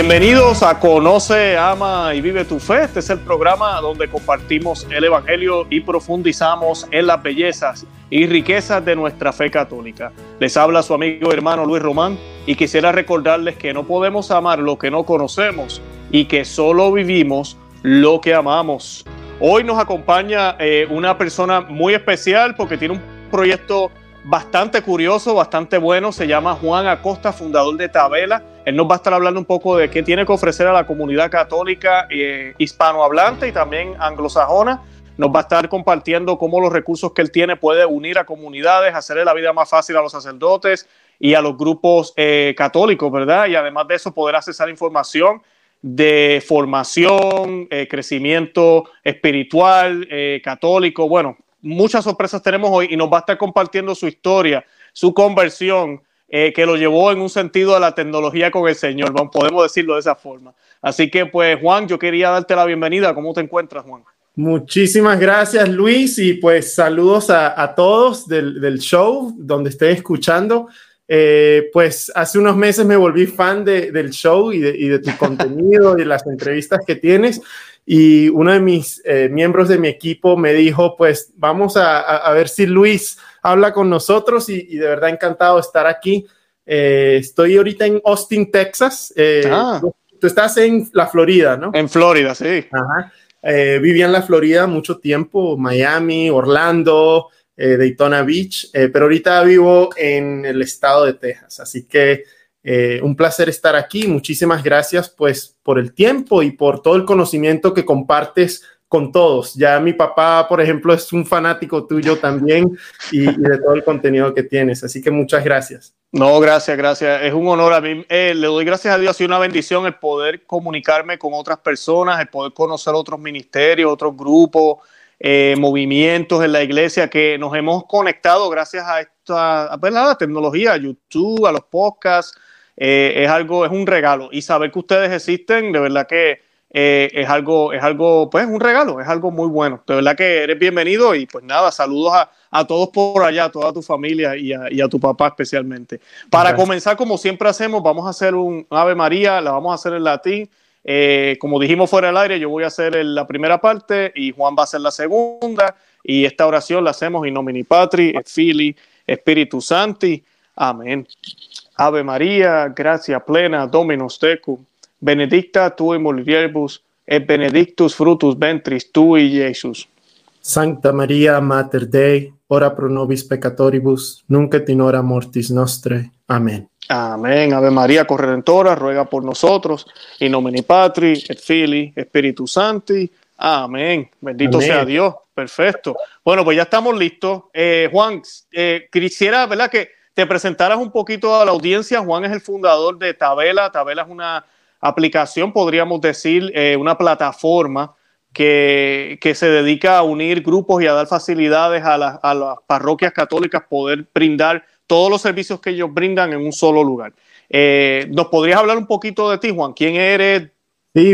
Bienvenidos a Conoce, Ama y Vive tu Fe. Este es el programa donde compartimos el Evangelio y profundizamos en las bellezas y riquezas de nuestra fe católica. Les habla su amigo hermano Luis Román y quisiera recordarles que no podemos amar lo que no conocemos y que solo vivimos lo que amamos. Hoy nos acompaña eh, una persona muy especial porque tiene un proyecto bastante curioso, bastante bueno. Se llama Juan Acosta, fundador de Tabela. Él nos va a estar hablando un poco de qué tiene que ofrecer a la comunidad católica eh, hispanohablante y también anglosajona. Nos va a estar compartiendo cómo los recursos que él tiene puede unir a comunidades, hacerle la vida más fácil a los sacerdotes y a los grupos eh, católicos, ¿verdad? Y además de eso, poder accesar información de formación, eh, crecimiento espiritual, católico, bueno, muchas sorpresas tenemos hoy y nos va a estar compartiendo su historia, su conversión, eh, que lo llevó en un sentido a la tecnología con el Señor, podemos decirlo de esa forma. Así que pues Juan, yo quería darte la bienvenida. ¿Cómo te encuentras, Juan? Muchísimas gracias, Luis, y pues saludos a, todos del, show, donde esté escuchando. Eh, pues hace unos meses me volví fan del show y de tu contenido y las entrevistas que tienes y uno de mis eh, miembros de mi equipo me dijo, pues vamos a, ver si Luis habla con nosotros y, de verdad encantado de estar aquí. Eh, estoy ahorita en Austin, Texas. Eh, ah. tú, estás en la Florida, ¿no? En Florida, sí. Ajá. viví en la Florida mucho tiempo, Miami, Orlando, Daytona Beach, pero ahorita vivo en el estado de Texas, así que eh, un placer estar aquí. Muchísimas gracias pues por el tiempo y por todo el conocimiento que compartes con todos. Ya mi papá, por ejemplo, es un fanático tuyo también y, de todo el contenido que tienes. Así que muchas gracias. No, gracias, gracias. Es un honor a mí. Eh, le doy gracias a Dios y una bendición el poder comunicarme con otras personas, el poder conocer otros ministerios, otros grupos, eh, movimientos en la iglesia que nos hemos conectado gracias a esta a la tecnología, a YouTube, a los podcasts eh, es algo, es un regalo. Y saber que ustedes existen, de verdad que eh, es algo, es algo, pues un regalo, es algo muy bueno. De verdad que eres bienvenido y pues nada, saludos a, a todos por allá, a toda tu familia y a, y a tu papá especialmente. Para comenzar, como siempre hacemos, vamos a hacer un Ave María, la vamos a hacer en latín. Eh, como dijimos fuera del aire, yo voy a hacer la primera parte y Juan va a hacer la segunda. Y esta oración la hacemos in nomini Patri, et Fili, Espíritu Santi. Amén. Ave María, gracia plena, Dominus tecum, benedicta tu in mulieribus, et benedictus frutus ventris tui, Iesus. Sancta María, Mater Dei, ora pro nobis peccatoribus, nunc et in hora mortis nostre. Amén. Amén. Ave María, corredentora, ruega por nosotros. In nomine Patri, et Filii, Espíritu Santi. Amén. Bendito sea Dios. Perfecto. Bueno, pues ya estamos listos. Eh, Juan, eh, quisiera, ¿verdad? Que te presentaras un poquito a la audiencia. Juan es el fundador de Tabela. Tabela es una aplicación, podríamos decir, eh, una plataforma que, se dedica a unir grupos y a dar facilidades a, las parroquias católicas, poder brindar todos los servicios que ellos brindan en un solo lugar. Eh, ¿Nos podrías hablar un poquito de ti, Juan? ¿Quién eres?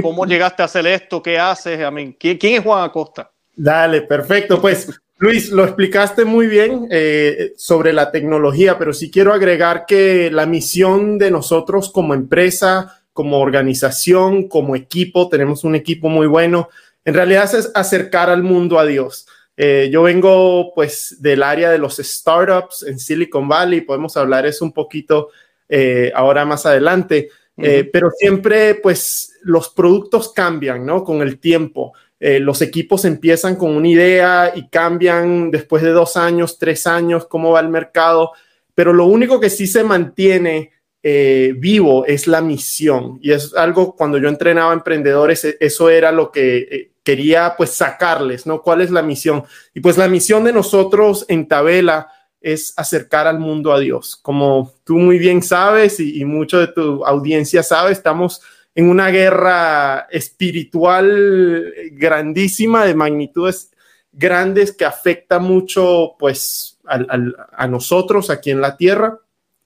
¿Cómo llegaste a hacer esto? ¿Qué haces? ¿Quién, ¿Quién es Juan Acosta? Dale, perfecto. Pues Luis, lo explicaste muy bien eh, sobre la tecnología, pero sí quiero agregar que la misión de nosotros como empresa, como organización, como equipo, tenemos un equipo muy bueno, en realidad es acercar al mundo a Dios. Eh, yo vengo pues del área de los startups en Silicon Valley, podemos hablar eso un poquito eh, ahora más adelante, pero siempre pues los productos cambian, ¿no? Con el tiempo. Eh, los equipos empiezan con una idea y cambian después de dos años, tres años, cómo va el mercado, pero lo único que sí se mantiene eh, vivo es la misión. Y es algo, cuando yo entrenaba emprendedores, e, eso era lo que eh, quería pues sacarles, ¿no? ¿Cuál es la misión? Y pues la misión de nosotros en Tabela es acercar al mundo a Dios. Como tú muy bien sabes y, y mucho de tu audiencia sabe, estamos en una guerra espiritual grandísima, de magnitudes grandes que afecta mucho pues a nosotros aquí en la tierra.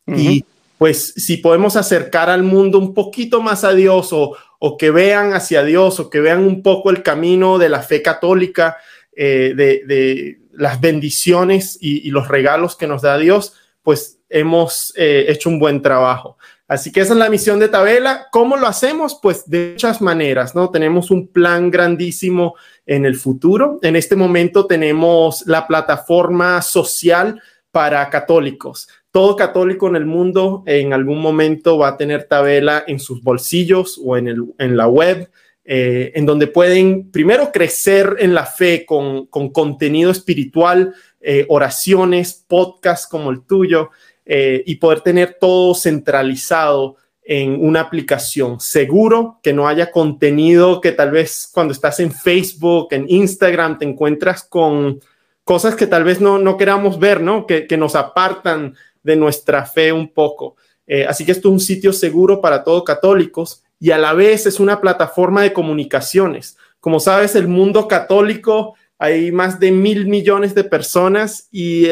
Y pues si podemos acercar al mundo un poquito más a Dios o, que vean hacia Dios o que vean un poco el camino de la fe católica, eh, de, las bendiciones y, los regalos que nos da Dios, pues hemos eh, hecho un buen trabajo. Así que esa es la misión de Tabela. ¿Cómo lo hacemos? Pues de muchas maneras, ¿no? Tenemos un plan grandísimo en el futuro. En este momento tenemos la plataforma social para católicos. Todo católico en el mundo en algún momento va a tener Tabela en sus bolsillos o en, el, en la web. Eh, en donde pueden primero crecer en la fe con, con contenido espiritual, eh, oraciones, podcasts como el tuyo, eh, y poder tener todo centralizado en una aplicación seguro, que no haya contenido que tal vez cuando estás en Facebook, en Instagram, te encuentras con cosas que tal vez no, no queramos ver, ¿no? Que, que, nos apartan de nuestra fe un poco. Eh, así que esto es un sitio seguro para todos católicos y a la vez es una plataforma de comunicaciones. Como sabes, el mundo católico hay más de mil millones de personas y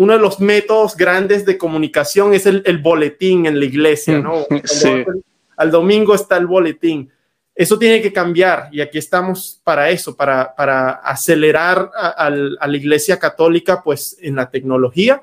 uno de los métodos grandes de comunicación es el, boletín en la iglesia, ¿no? Al domingo está el boletín. Eso tiene que cambiar y aquí estamos para eso, para, acelerar a, la iglesia católica, pues en la tecnología.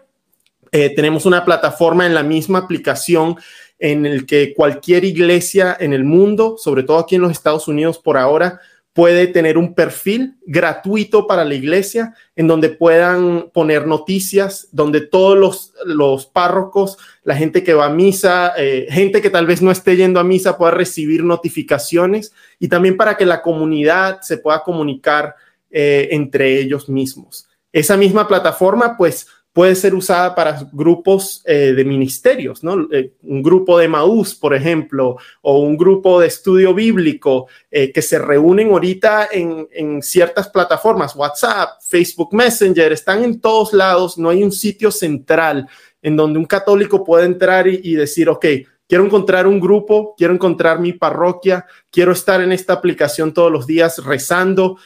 Eh, tenemos una plataforma en la misma aplicación en el que cualquier iglesia en el mundo, sobre todo aquí en los Estados Unidos por ahora, puede tener un perfil gratuito para la iglesia en donde puedan poner noticias, donde todos los, los párrocos, la gente que va a misa, eh, gente que tal vez no esté yendo a misa pueda recibir notificaciones y también para que la comunidad se pueda comunicar eh, entre ellos mismos. Esa misma plataforma, pues, puede ser usada para grupos eh, de ministerios, ¿no? Eh, un grupo de Maús, por ejemplo, o un grupo de estudio bíblico eh, que se reúnen ahorita en, en, ciertas plataformas, WhatsApp, Facebook Messenger, están en todos lados, no hay un sitio central en donde un católico puede entrar y, y decir, ok, quiero encontrar un grupo, quiero encontrar mi parroquia, quiero estar en esta aplicación todos los días rezando,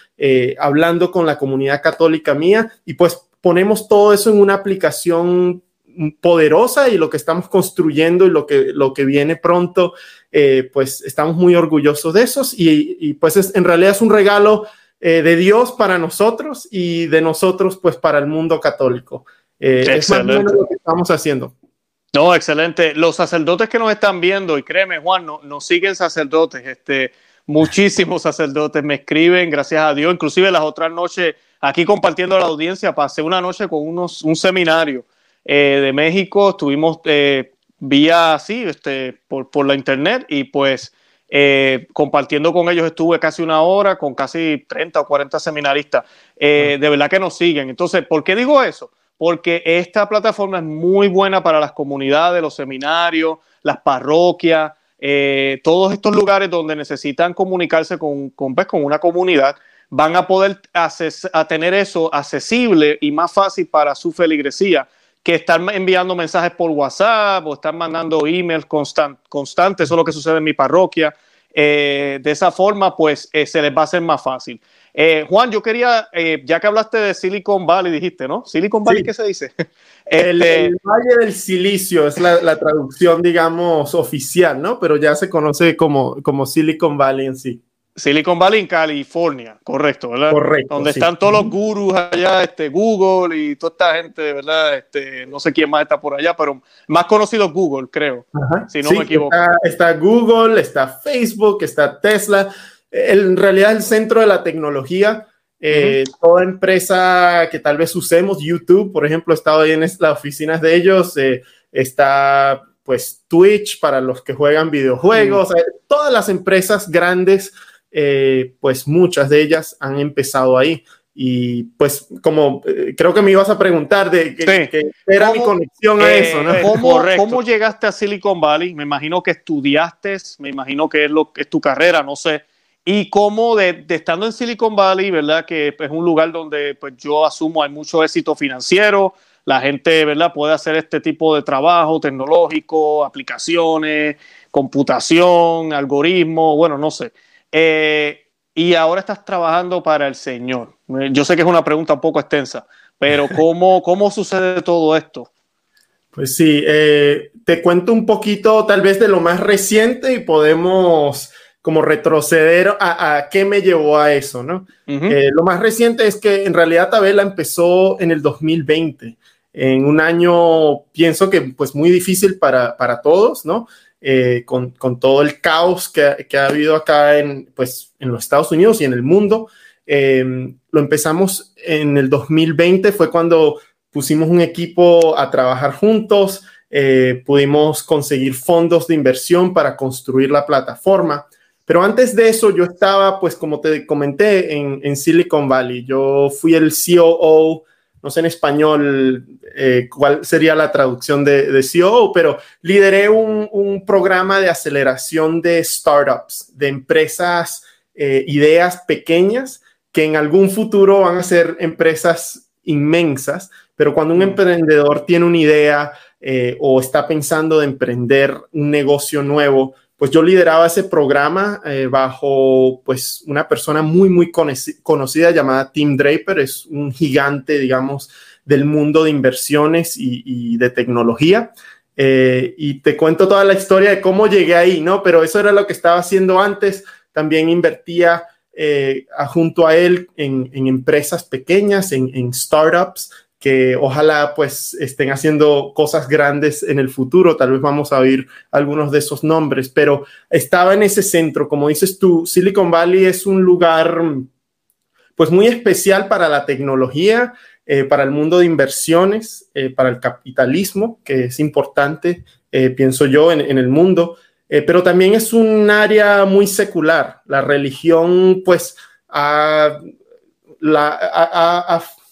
hablando con la comunidad católica mía y pues ponemos todo eso en una aplicación poderosa y lo que estamos construyendo y lo que, lo que viene pronto, eh, pues estamos muy orgullosos de esos y, pues es, en realidad es un regalo eh, de Dios para nosotros y de nosotros pues para el mundo católico. Eh, es más lo que estamos haciendo. No, excelente. Los sacerdotes que nos están viendo, y créeme, Juan, no, nos siguen sacerdotes, este, muchísimos sacerdotes me escriben, gracias a Dios, inclusive las otras noches aquí compartiendo la audiencia, pasé una noche con unos, un seminario eh, de México, estuvimos eh, vía así, este, por, por, la internet y pues eh, compartiendo con ellos estuve casi una hora con casi 30 o 40 seminaristas. de verdad que nos siguen. Entonces, ¿por qué digo eso? Porque esta plataforma es muy buena para las comunidades, los seminarios, las parroquias, todos estos lugares donde necesitan comunicarse con, con, pues, con una comunidad van a poder a tener eso accesible y más fácil para su feligresía que estar enviando mensajes por WhatsApp o estar mandando emails constantes, eso es lo que sucede en mi parroquia. Eh, de esa forma, pues eh, se les va a hacer más fácil. Eh, Juan, yo quería, ya que hablaste de Silicon Valley, dijiste, ¿no? Silicon Valley, ¿qué se dice? El, este Valle del Silicio es la, la, traducción, digamos, oficial, ¿no? Pero ya se conoce como, como Silicon Valley en sí. Silicon Valley en California, correcto, ¿verdad? Correcto. Donde están todos los gurús allá, este, Google y toda esta gente, ¿verdad? Este, no sé quién más está por allá, pero más conocido Google, creo, si no me equivoco. Está, Google, está Facebook, está Tesla. en realidad, el centro de la tecnología, eh, toda empresa que tal vez usemos, YouTube, por ejemplo, he estado ahí en las oficinas de ellos, eh, está pues Twitch para los que juegan videojuegos, todas las empresas grandes eh, pues muchas de ellas han empezado ahí. Y pues como eh, creo que me ibas a preguntar de qué era mi conexión a eso, eh, ¿cómo, llegaste a Silicon Valley? Me imagino que estudiaste, me imagino que es, lo, que es tu carrera, no sé. Y cómo de, estando en Silicon Valley, ¿verdad? Que es un lugar donde pues yo asumo hay mucho éxito financiero, la gente, ¿verdad? Puede hacer este tipo de trabajo tecnológico, aplicaciones, computación, algoritmos, bueno, no sé. Eh, y ahora estás trabajando para el Señor. Yo sé que es una pregunta un poco extensa, pero ¿cómo, cómo sucede todo esto? Pues sí, eh, te cuento un poquito tal vez de lo más reciente y podemos como retroceder a, qué me llevó a eso, ¿no? Eh, lo más reciente es que en realidad Tabela empezó en el 2020, en un año, pienso que pues muy difícil para, para todos, ¿no? Eh, con, todo el caos que, ha habido acá en, pues, en los Estados Unidos y en el mundo. Em, lo empezamos en el 2020, fue cuando pusimos un equipo a trabajar juntos, eh, pudimos conseguir fondos de inversión para construir la plataforma. Pero antes de eso, yo estaba, pues como te comenté, en, Silicon Valley. Yo fui el COO, no sé en español eh, cuál sería la traducción de, de COO, pero lideré un, un, programa de aceleración de startups, de empresas, eh, ideas pequeñas que en algún futuro van a ser empresas inmensas, pero cuando un mm. emprendedor tiene una idea eh, o está pensando de emprender un negocio nuevo, pues yo lideraba ese programa eh, bajo pues una persona muy, muy conocida llamada Tim Draper, es un gigante, digamos, del mundo de inversiones y, de tecnología. Eh, y te cuento toda la historia de cómo llegué ahí, ¿no? Pero eso era lo que estaba haciendo antes. También invertía eh, junto a él en, empresas pequeñas, en, startups, que ojalá pues estén haciendo cosas grandes en el futuro. Tal vez vamos a oír algunos de esos nombres, pero estaba en ese centro. Como dices tú, Silicon Valley es un lugar pues muy especial para la tecnología, eh, para el mundo de inversiones, eh, para el capitalismo, que es importante, pienso yo, en el mundo. Eh, pero también es un área muy secular. La religión, pues, la,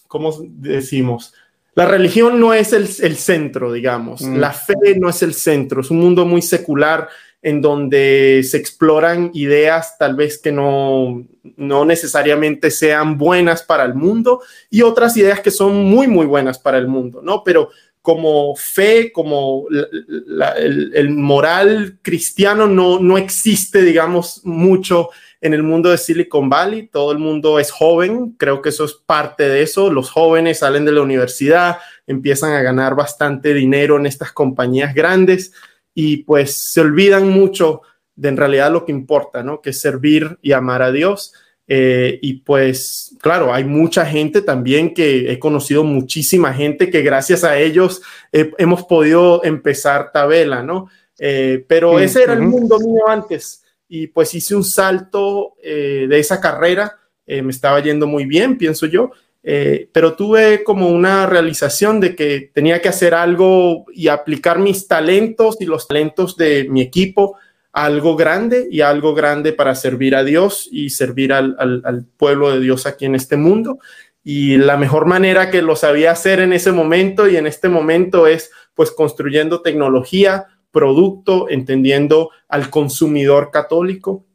¿cómo decimos? La religión no es el, centro, digamos. Mm. La fe no es el centro. Es un mundo muy secular en donde se exploran ideas tal vez que no, no necesariamente sean buenas para el mundo y otras ideas que son muy, muy buenas para el mundo, ¿no? Pero como fe, como el, moral cristiano no, no existe, digamos, mucho en el mundo de Silicon Valley. Todo el mundo es joven, creo que eso es parte de eso. Los jóvenes salen de la universidad, empiezan a ganar bastante dinero en estas compañías grandes y pues se olvidan mucho de en realidad lo que importa, ¿no? Que es servir y amar a Dios. Eh, y pues, claro, hay mucha gente también que he conocido, muchísima gente que gracias a ellos hemos podido empezar Tabela, ¿no? Eh, pero ese era el mundo mío antes y pues hice un salto eh, de esa carrera, me estaba yendo muy bien, pienso yo, pero tuve como una realización de que tenía que hacer algo y aplicar mis talentos y los talentos de mi equipo algo grande y algo grande para servir a Dios y servir al, pueblo de Dios aquí en este mundo. Y la mejor manera que lo sabía hacer en ese momento y en este momento es pues construyendo tecnología, producto, entendiendo al consumidor católico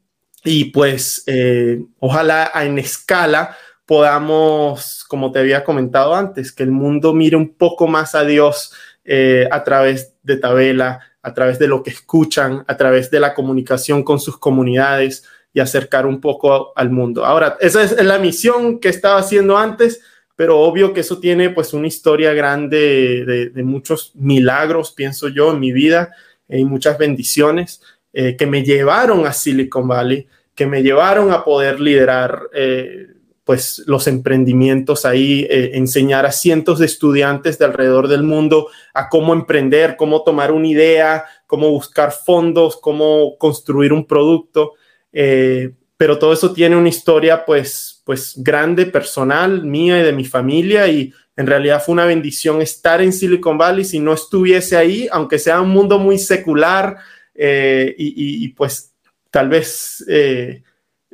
y pues eh, ojalá en escala podamos, como te había comentado antes, que el mundo mire un poco más a Dios eh, a través de Tabela, a través de lo que escuchan, a través de la comunicación con sus comunidades y acercar un poco al mundo. Ahora, esa es la misión que estaba haciendo antes, pero obvio que eso tiene pues una historia grande de, muchos milagros, pienso yo, en mi vida y muchas bendiciones eh, que me llevaron a Silicon Valley, que me llevaron a poder liderar eh, pues los emprendimientos ahí, eh, enseñar a cientos de estudiantes de alrededor del mundo a cómo emprender, cómo tomar una idea, cómo buscar fondos, cómo construir un producto. Eh, pero todo eso tiene una historia pues, pues grande, personal, mía y de mi familia y en realidad fue una bendición estar en Silicon Valley si no estuviese ahí, aunque sea un mundo muy secular eh, y, pues tal vez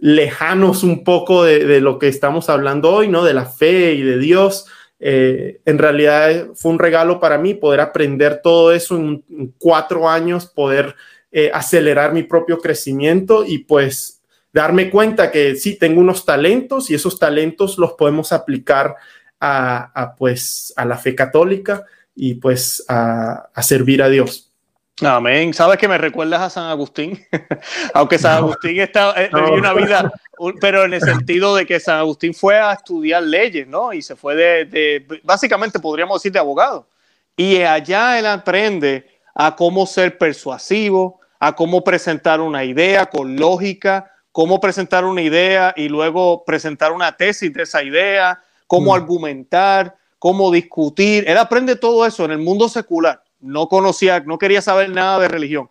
lejanos un poco de, lo que estamos hablando hoy, ¿no? De la fe y de Dios. Eh, en realidad fue un regalo para mí poder aprender todo eso en, cuatro años, poder eh, acelerar mi propio crecimiento y pues darme cuenta que sí, tengo unos talentos y esos talentos los podemos aplicar a, pues a la fe católica y pues a servir a Dios. Amén. Sabes que me recuerdas a San Agustín, aunque San Agustín está, eh, una vida, pero en el sentido de que San Agustín fue a estudiar leyes, ¿no? Y se fue de, básicamente podríamos decir de abogado. Y allá él aprende a cómo ser persuasivo, a cómo presentar una idea con lógica, cómo presentar una idea y luego presentar una tesis de esa idea, cómo mm. argumentar, cómo discutir. Él aprende todo eso en el mundo secular no conocía, no quería saber nada de religión.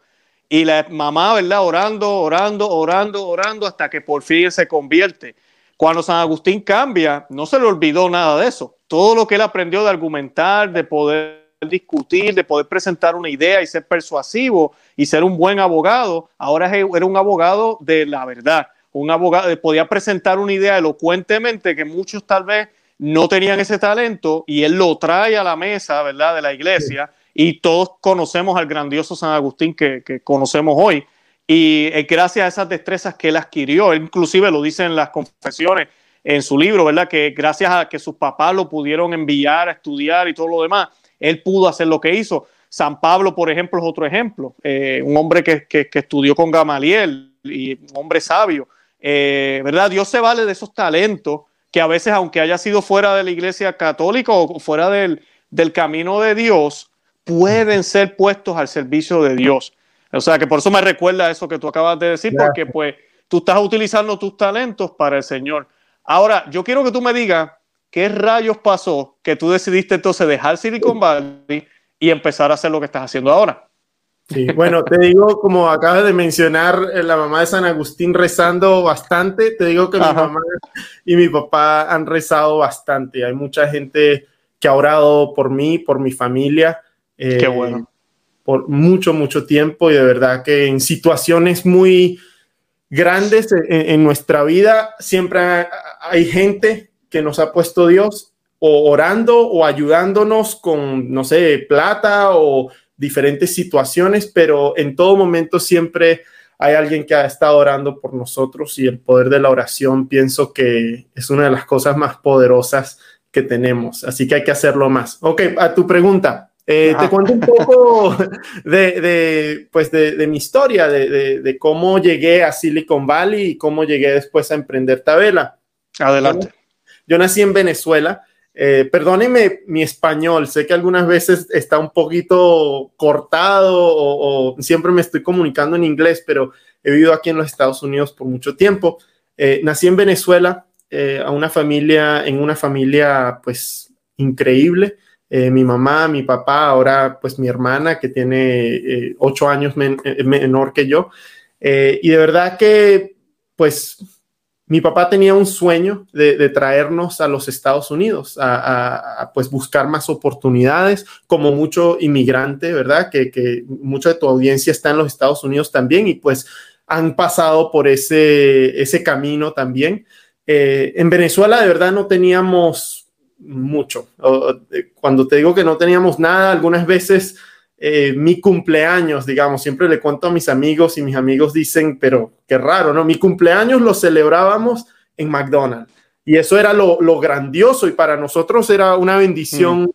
y la mamá, ¿verdad? Orando, orando, orando, orando hasta que por fin se convierte. Cuando San Agustín cambia, no se le olvidó nada de eso. Todo lo que él aprendió de argumentar, de poder discutir, de poder presentar una idea y ser persuasivo y ser un buen abogado, ahora era un abogado de la verdad, un abogado, podía presentar una idea elocuentemente que muchos tal vez no tenían ese talento y él lo trae a la mesa, ¿verdad?, de la iglesia y todos conocemos al grandioso San Agustín que, conocemos hoy. Y gracias a esas destrezas que él adquirió, inclusive lo dice en las confesiones, en su libro, ¿verdad? Que gracias a que sus papás lo pudieron enviar a estudiar y todo lo demás, él pudo hacer lo que hizo. San Pablo, por ejemplo, es otro ejemplo. Eh, un hombre que, estudió con Gamaliel y un hombre sabio. Eh, ¿Verdad? Dios se vale de esos talentos que a veces, aunque haya sido fuera de la iglesia católica o fuera del, del camino de Dios, pueden ser puestos al servicio de Dios. O sea que por eso me recuerda eso que tú acabas de decir, porque pues tú estás utilizando tus talentos para el Señor. Ahora, yo quiero que tú me digas qué rayos pasó que tú decidiste entonces dejar Silicon Valley y empezar a hacer lo que estás haciendo ahora. Sí, bueno, te digo, como acabas de mencionar, eh, la mamá de San Agustín rezando bastante, te digo que mi mamá y mi papá han rezado bastante. Hay mucha gente que ha orado por mí, por mi familia. Qué eh, bueno. Por mucho, mucho tiempo y de verdad que en situaciones muy grandes en, nuestra vida siempre hay gente que nos ha puesto Dios o orando o ayudándonos con, no sé, plata o diferentes situaciones, pero en todo momento siempre hay alguien que ha estado orando por nosotros y el poder de la oración pienso que es una de las cosas más poderosas que tenemos, así que hay que hacerlo más. Ok, a tu pregunta, eh, te cuento un poco de, pues de, mi historia, de, cómo llegué a Silicon Valley y cómo llegué después a emprender Tabela. Adelante. Yo, nací en Venezuela. Eh, perdóneme mi español, sé que algunas veces está un poquito cortado o, siempre me estoy comunicando en inglés, pero he vivido aquí en los Estados Unidos por mucho tiempo. Eh, nací en Venezuela, a una familia, en una familia pues increíble. Eh, mi mamá, mi papá, ahora pues mi hermana que tiene eh, ocho años eh, menor que yo. y de verdad que pues mi papá tenía un sueño de, traernos a los Estados Unidos, a, pues buscar más oportunidades, como mucho inmigrante, ¿verdad? Que, que mucha de tu audiencia está en los Estados Unidos también y pues han pasado por ese, ese camino también. en Venezuela de verdad no teníamos mucho. Cuando te digo que no teníamos nada, algunas veces eh, mi cumpleaños, digamos, siempre le cuento a mis amigos y mis amigos dicen, pero qué raro, ¿no? Mi cumpleaños lo celebrábamos en McDonald's y eso era lo, grandioso y para nosotros era una bendición mm.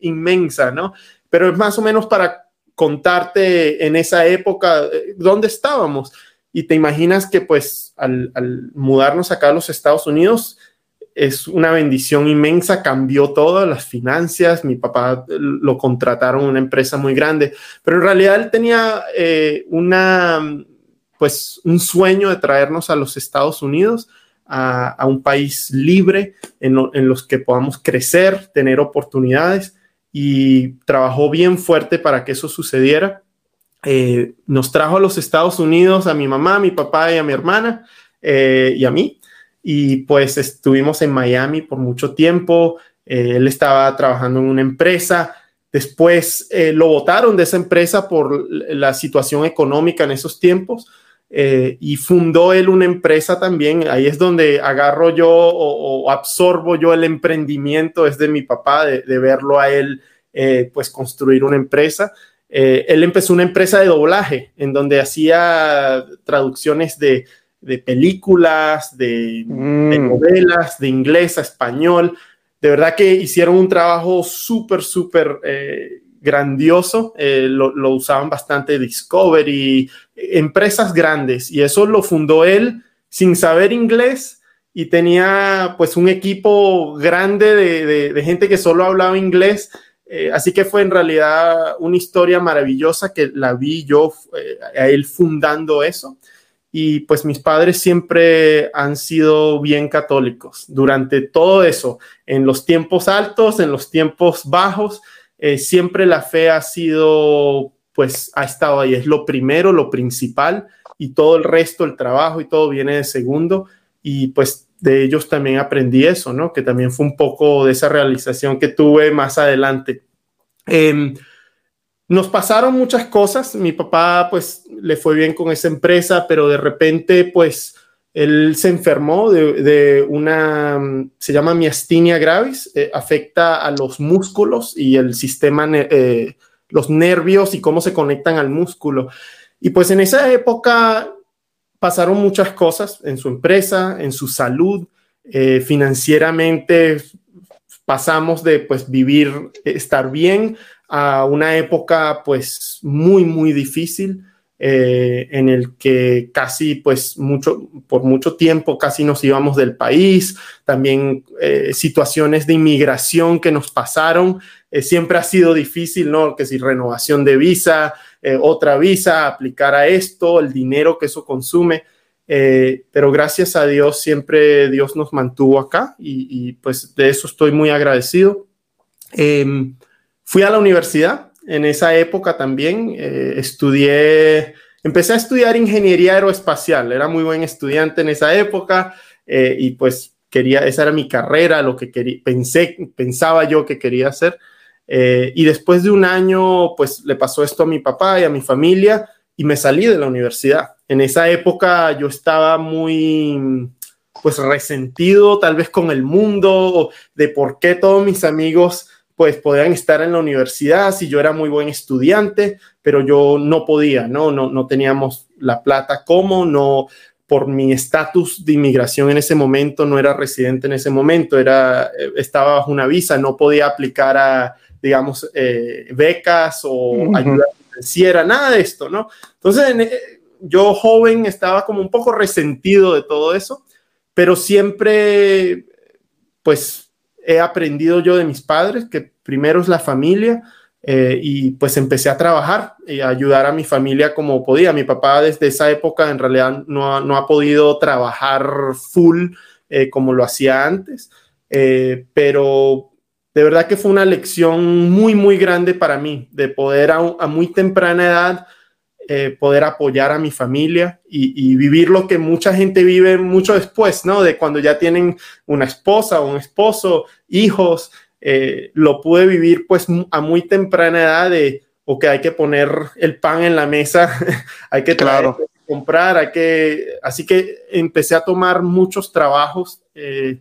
inmensa, ¿no? Pero es más o menos para contarte en esa época eh, dónde estábamos. Y te imaginas que pues al, al mudarnos acá a los Estados Unidos, es una bendición inmensa, cambió todas las finanzas, mi papá lo contrataron en una empresa muy grande, pero en realidad él tenía eh, una, pues, un sueño de traernos a los Estados Unidos, a, un país libre en, los que podamos crecer, tener oportunidades y trabajó bien fuerte para que eso sucediera. Eh, nos trajo a los Estados Unidos a mi mamá, a mi papá y a mi hermana eh, y a mí y pues estuvimos en Miami por mucho tiempo. Eh, él estaba trabajando en una empresa. Después eh, lo votaron de esa empresa por la situación económica en esos tiempos eh, y fundó él una empresa también. Ahí es donde agarro yo o, absorbo yo el emprendimiento, es de mi papá, de, de verlo a él pues construir una empresa. él empezó una empresa de doblaje en donde hacía traducciones de, de películas, de, mm. novelas, de inglés a español. De verdad que hicieron un trabajo súper, súper eh, grandioso. Eh, lo, usaban bastante Discovery, empresas grandes. Y eso lo fundó él sin saber inglés y tenía pues un equipo grande de, gente que solo hablaba inglés. Eh, así que fue en realidad una historia maravillosa que la vi yo a él fundando eso y pues mis padres siempre han sido bien católicos durante todo eso, en los tiempos altos, en los tiempos bajos, eh, siempre la fe ha sido pues ha estado ahí. Es lo primero, lo principal y todo el resto, el trabajo y todo viene de segundo. Y pues de ellos también aprendí eso, ¿no? Que también fue un poco de esa realización que tuve más adelante. Em, nos pasaron muchas cosas. Mi papá, pues, le fue bien con esa empresa, pero de repente, pues, él se enfermó de, una, se llama miastenia gravis, eh, afecta a los músculos y el sistema, eh, los nervios y cómo se conectan al músculo. Y pues en esa época pasaron muchas cosas en su empresa, en su salud, eh, financieramente pasamos de pues vivir, estar bien a una época pues muy, muy difícil. Eh, en el que casi, pues, mucho, por mucho tiempo casi nos íbamos del país, también eh, situaciones de inmigración que nos pasaron, eh, siempre ha sido difícil, ¿no? Que si renovación de visa, otra visa, aplicar a esto, el dinero que eso consume, pero gracias a Dios siempre Dios nos mantuvo acá y, y pues de eso estoy muy agradecido. Em, fui a la universidad, en esa época también. Eh, estudié, empecé a estudiar ingeniería aeroespacial, era muy buen estudiante en esa época eh, y pues quería, esa era mi carrera, lo que quería, pensé, pensaba yo que quería hacer. Eh, y después de un año, pues le pasó esto a mi papá y a mi familia y me salí de la universidad. En esa época yo estaba muy, pues resentido tal vez con el mundo, de por qué todos mis amigos pues podían estar en la universidad si yo era muy buen estudiante, pero yo no podía, ¿no? No, no teníamos la plata como, no, por mi estatus de inmigración en ese momento, no era residente en ese momento, era, eh, estaba bajo una visa, no podía aplicar a, digamos, eh, becas o ayuda financiera, nada de esto, ¿no? Entonces, eh, yo joven estaba como un poco resentido de todo eso, pero siempre, pues, he aprendido yo de mis padres, que primero es la familia, eh, y pues empecé a trabajar y a ayudar a mi familia como podía. Mi papá desde esa época en realidad no ha, no ha podido trabajar full eh, como lo hacía antes, pero de verdad que fue una lección muy, muy grande para mí de poder a, a muy temprana edad eh, poder apoyar a mi familia y, vivir lo que mucha gente vive mucho después, ¿no? De cuando ya tienen una esposa o un esposo, hijos, eh, lo pude vivir pues a muy temprana edad de, ok, hay que poner el pan en la mesa, hay que claro. comprar, hay que, así que empecé a tomar muchos trabajos, eh,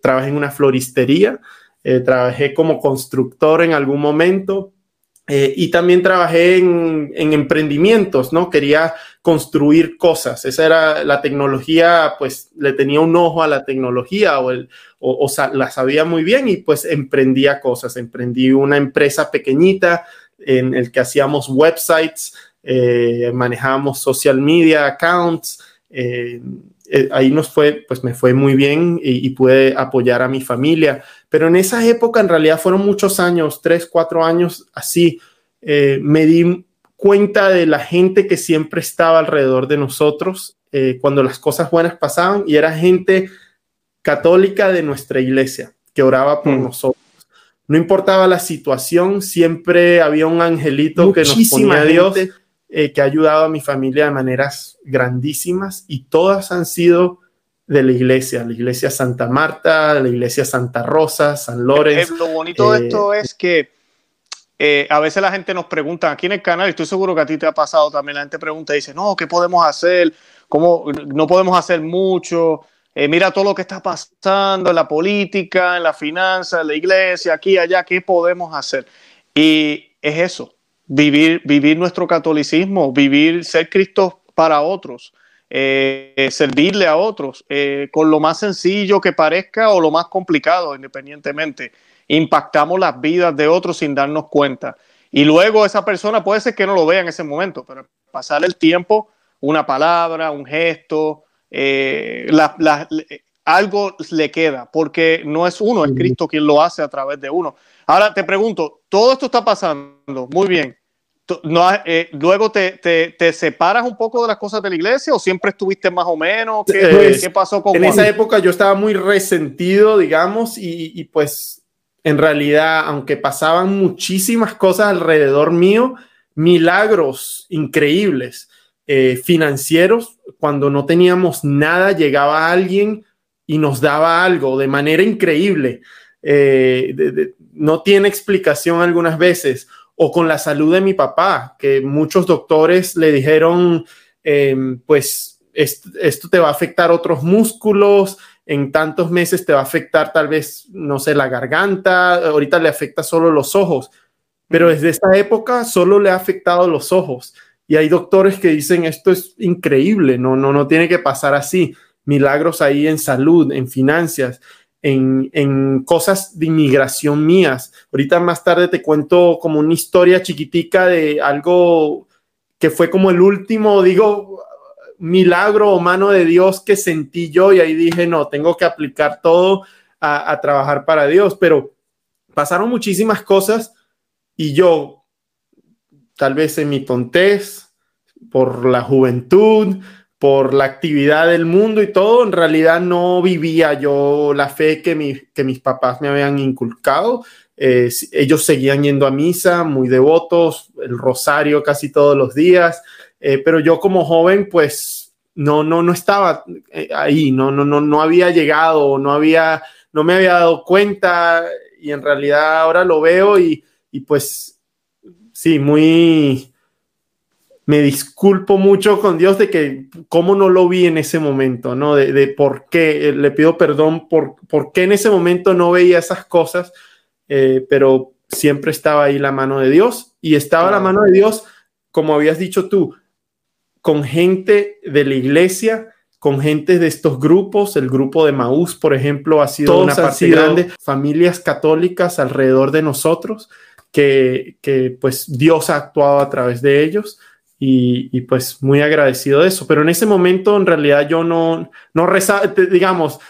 trabajé en una floristería, trabajé como constructor en algún momento, eh, y también trabajé en, emprendimientos, ¿no? Quería construir cosas. Esa era la tecnología, pues le tenía un ojo a la tecnología o, el, o, la sabía muy bien y pues emprendía cosas. Emprendí una empresa pequeñita en el que hacíamos websites, eh, manejábamos social media accounts. Eh, ahí nos fue, pues me fue muy bien y, y pude apoyar a mi familia. Pero en esa época, en realidad, fueron muchos años, tres, cuatro años así. Eh, me di cuenta de la gente que siempre estaba alrededor de nosotros eh, cuando las cosas buenas pasaban y era gente católica de nuestra iglesia que oraba por mm. nosotros. No importaba la situación, siempre había un angelito que nos ponía a Dios, eh, que ha ayudado a mi familia de maneras grandísimas y todas han sido de la iglesia, la iglesia Santa Marta, la iglesia Santa Rosa, San Lorenzo. Eh, lo bonito de esto eh, es que eh, a veces la gente nos pregunta aquí en el canal, y estoy seguro que a ti te ha pasado también, la gente pregunta y dice, no, ¿qué podemos hacer? ¿Cómo? No podemos hacer mucho. mira todo lo que está pasando en la política, en la finanza, en la iglesia, aquí, allá, ¿qué podemos hacer? Y es eso, vivir, vivir nuestro catolicismo, vivir, ser Cristo para otros. Eh, servirle a otros eh, con lo más sencillo que parezca o lo más complicado, independientemente. Impactamos las vidas de otros sin darnos cuenta. Y luego esa persona puede ser que no lo vea en ese momento, pero pasar el tiempo, una palabra, un gesto, eh, algo le queda, porque no es uno, es Cristo quien lo hace a través de uno. Ahora te pregunto, todo esto está pasando, muy bien, no, eh, luego te, te, separas un poco de las cosas de la iglesia o siempre estuviste más o menos? ¿Qué, pues, pasó con En esa época yo estaba muy resentido, digamos, y, y, pues en realidad, aunque pasaban muchísimas cosas alrededor mío, milagros increíbles eh, financieros. Cuando no teníamos nada, llegaba alguien y nos daba algo de manera increíble. Eh, no tiene explicación algunas veces. O con la salud de mi papá, que muchos doctores le dijeron, em, pues esto, te va a afectar otros músculos, en tantos meses te va a afectar tal vez, no sé, la garganta, ahorita le afecta solo los ojos, pero desde esta época solo le ha afectado los ojos. Y hay doctores que dicen esto es increíble, no, no, no tiene que pasar así. Milagros ahí en salud, en finanzas, en, cosas de inmigración mías. Ahorita más tarde te cuento como una historia chiquitica de algo que fue como el último, digo, milagro o mano de Dios que sentí yo y ahí dije, no, tengo que aplicar todo a, trabajar para Dios, pero pasaron muchísimas cosas y yo, tal vez en mi tontez, por la juventud, por la actividad del mundo y todo, en realidad no vivía yo la fe que, que mis papás me habían inculcado. Eh, ellos seguían yendo a misa, muy devotos, el rosario casi todos los días, eh, pero yo como joven, pues no, no, no estaba eh, ahí, no, no, no, no había llegado, no había, no me había dado cuenta y en realidad ahora lo veo y, y pues sí, muy, me disculpo mucho con Dios de que cómo no lo vi en ese momento, ¿no? De, de por qué, eh, le pido perdón por, por qué en ese momento no veía esas cosas, pero siempre estaba ahí la mano de Dios y estaba la mano de Dios, como habías dicho tú, con gente de la iglesia, con gente de estos grupos, el grupo de Maús, por ejemplo, ha sido una parte grande, familias católicas alrededor de nosotros, que, pues Dios ha actuado a través de ellos. Y, pues muy agradecido de eso. Pero en ese momento, en realidad, yo no, no rezaba, digamos,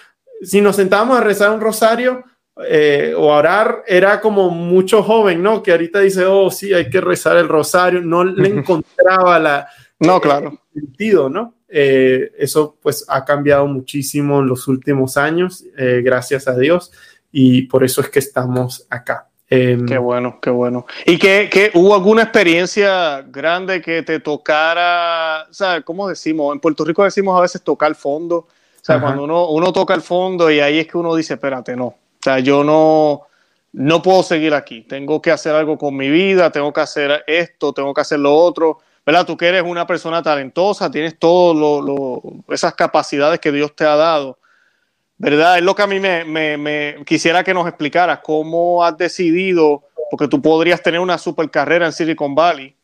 si nos sentábamos a rezar un rosario eh, o a orar, era como mucho joven, ¿no? Que ahorita dice, oh, sí, hay que rezar el rosario. No le encontraba la, no, eh, claro. Sentido, ¿no? Eh, eso pues ha cambiado muchísimo en los últimos años, eh, gracias a Dios, y por eso es que estamos acá. Em, qué bueno, qué bueno. ¿Y que, hubo alguna experiencia grande que te tocara, o sea, ¿cómo decimos? En Puerto Rico decimos a veces tocar fondo, o sea, cuando uno, uno toca el fondo y ahí es que uno dice, espérate, no, o sea, yo no, no puedo seguir aquí, tengo que hacer algo con mi vida, tengo que hacer esto, tengo que hacer lo otro ¿verdad? Tú que eres una persona talentosa, tienes todas esas capacidades que Dios te ha dado, ¿verdad? Es lo que a mí me, quisiera que nos explicaras, cómo has decidido, porque tú podrías tener una super carrera en Silicon Valley,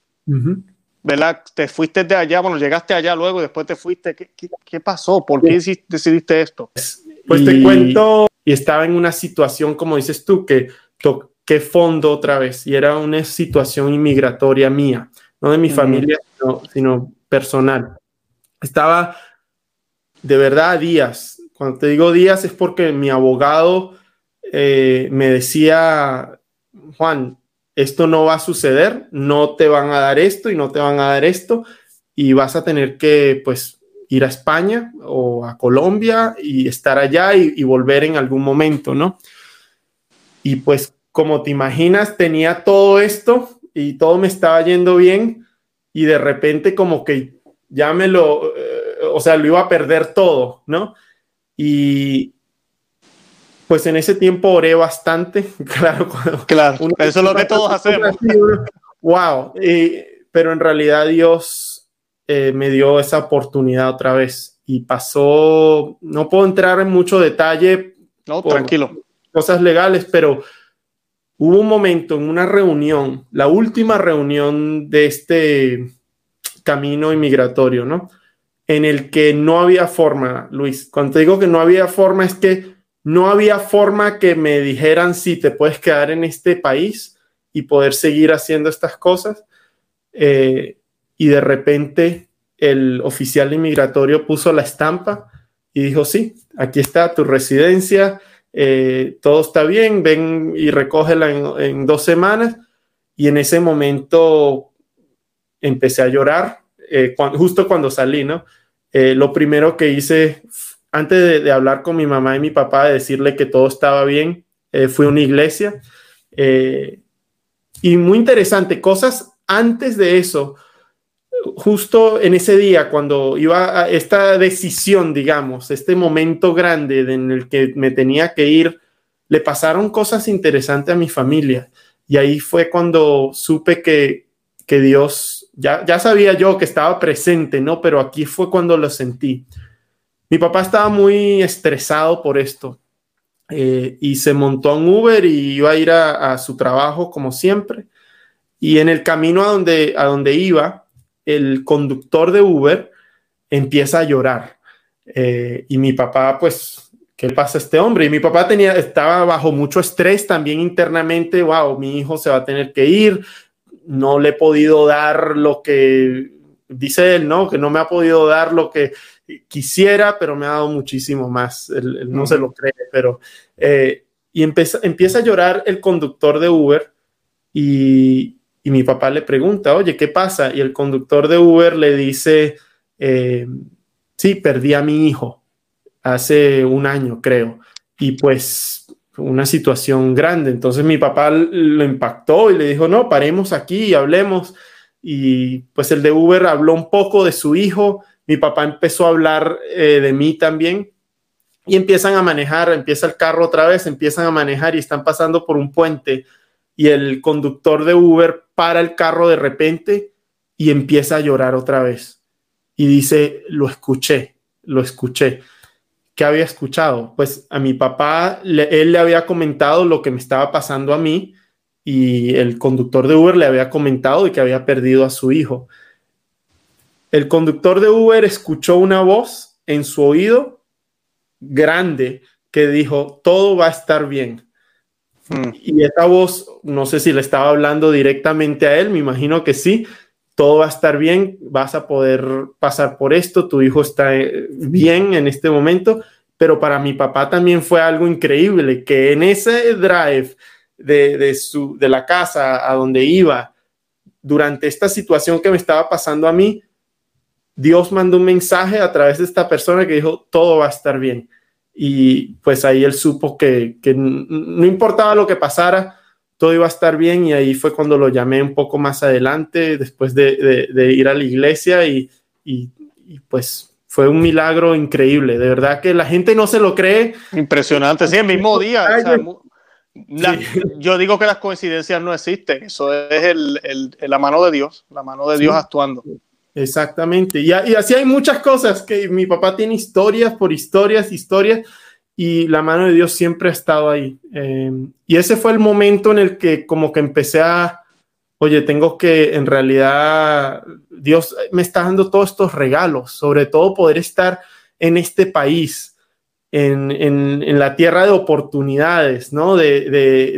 ¿verdad? Te fuiste de allá, bueno, llegaste allá luego y después te fuiste. ¿Qué, pasó? ¿Por qué decidiste esto? Pues te cuento, y estaba en una situación, como dices tú, que toqué fondo otra vez, y era una situación inmigratoria mía no de mi familia, sino, personal. Estaba de verdad días. Cuando te digo días es porque mi abogado eh, me decía, Juan, esto no va a suceder, no te van a dar esto y no te van a dar esto y vas a tener que pues ir a España o a Colombia y estar allá y, volver en algún momento, ¿no? Y pues como te imaginas, tenía todo esto y todo me estaba yendo bien y de repente como que ya me lo, eh, o sea, lo iba a perder todo, ¿no? Y pues en ese tiempo oré bastante, claro. Claro, eso es lo que todos hacemos. wow, pero en realidad Dios eh, me dio esa oportunidad otra vez y pasó, no puedo entrar en mucho detalle. No, tranquilo. Cosas legales, pero hubo un momento en una reunión, la última reunión de este camino inmigratorio, ¿no? En el que no había forma, Luis. Cuando te digo que no había forma, es que no había forma que me dijeran si te puedes quedar en este país y poder seguir haciendo estas cosas. Eh, y de repente el oficial inmigratorio puso la estampa y dijo, sí, aquí está tu residencia, eh, todo está bien, ven y recógela en, dos semanas. Y en ese momento empecé a llorar, eh, justo cuando salí, ¿no? Eh, lo primero que hice, antes de, hablar con mi mamá y mi papá, de decirle que todo estaba bien, fui a una iglesia. y muy interesante, cosas antes de eso, justo en ese día, cuando iba a esta decisión, digamos, este momento grande en el que me tenía que ir, le pasaron cosas interesantes a mi familia. Y ahí fue cuando supe que, que Dios, ya, sabía yo que estaba presente, ¿no? Pero aquí fue cuando lo sentí. Mi papá estaba muy estresado por esto eh, y se montó a un Uber y iba a ir a, su trabajo como siempre. Y en el camino a donde, a donde iba, el conductor de Uber empieza a llorar. Eh, y mi papá, pues, ¿qué pasa a este hombre? Y mi papá tenía, estaba bajo mucho estrés también internamente. Wow, mi hijo se va a tener que ir. No le he podido dar lo que dice él, ¿no? Que no me ha podido dar lo que quisiera, pero me ha dado muchísimo más. Él, no se lo cree, pero... Eh, y empieza, empieza a llorar el conductor de Uber y, y, mi papá le pregunta, oye, ¿qué pasa? Y el conductor de Uber le dice, eh, sí, perdí a mi hijo hace un año, creo. Y pues una situación grande. Entonces mi papá lo impactó y le dijo, no, paremos aquí y hablemos. Y pues el de Uber habló un poco de su hijo mi papá empezó a hablar eh, de mí también y empiezan a manejar, empieza el carro otra vez, empiezan a manejar y están pasando por un puente y el conductor de Uber para el carro de repente y empieza a llorar otra vez. Y dice, lo escuché, lo escuché. ¿Qué había escuchado? Pues a mi papá, él le había comentado lo que me estaba pasando a mí y el conductor de Uber le había comentado de que había perdido a su hijo. El conductor de Uber escuchó una voz en su oído grande que dijo, todo va a estar bien. Hmm. Y esa voz, no sé si le estaba hablando directamente a él, me imagino que sí, todo va a estar bien, vas a poder pasar por esto, tu hijo está eh, bien en este momento, pero para mi papá también fue algo increíble, que en ese drive de, de, su, de la casa a donde iba, durante esta situación que me estaba pasando a mí, Dios mandó un mensaje a través de esta persona que dijo, todo va a estar bien. Y pues ahí él supo que, no importaba lo que pasara, todo iba a estar bien y ahí fue cuando lo llamé un poco más adelante, después de, ir a la iglesia y, pues fue un milagro increíble, de verdad que la gente no se lo cree. Impresionante, sí, el mismo día. yo digo que las coincidencias no existen, eso es la mano de Dios, la mano de Dios actuando. Exactamente. Y, así hay muchas cosas que mi papá tiene historias por historias, historias, y la mano de Dios siempre ha estado ahí. Eh, y ese fue el momento en el que como que empecé a, oye, tengo que, en realidad, Dios me está dando todos estos regalos, sobre todo poder estar en este país, en, la tierra de oportunidades, ¿no? De,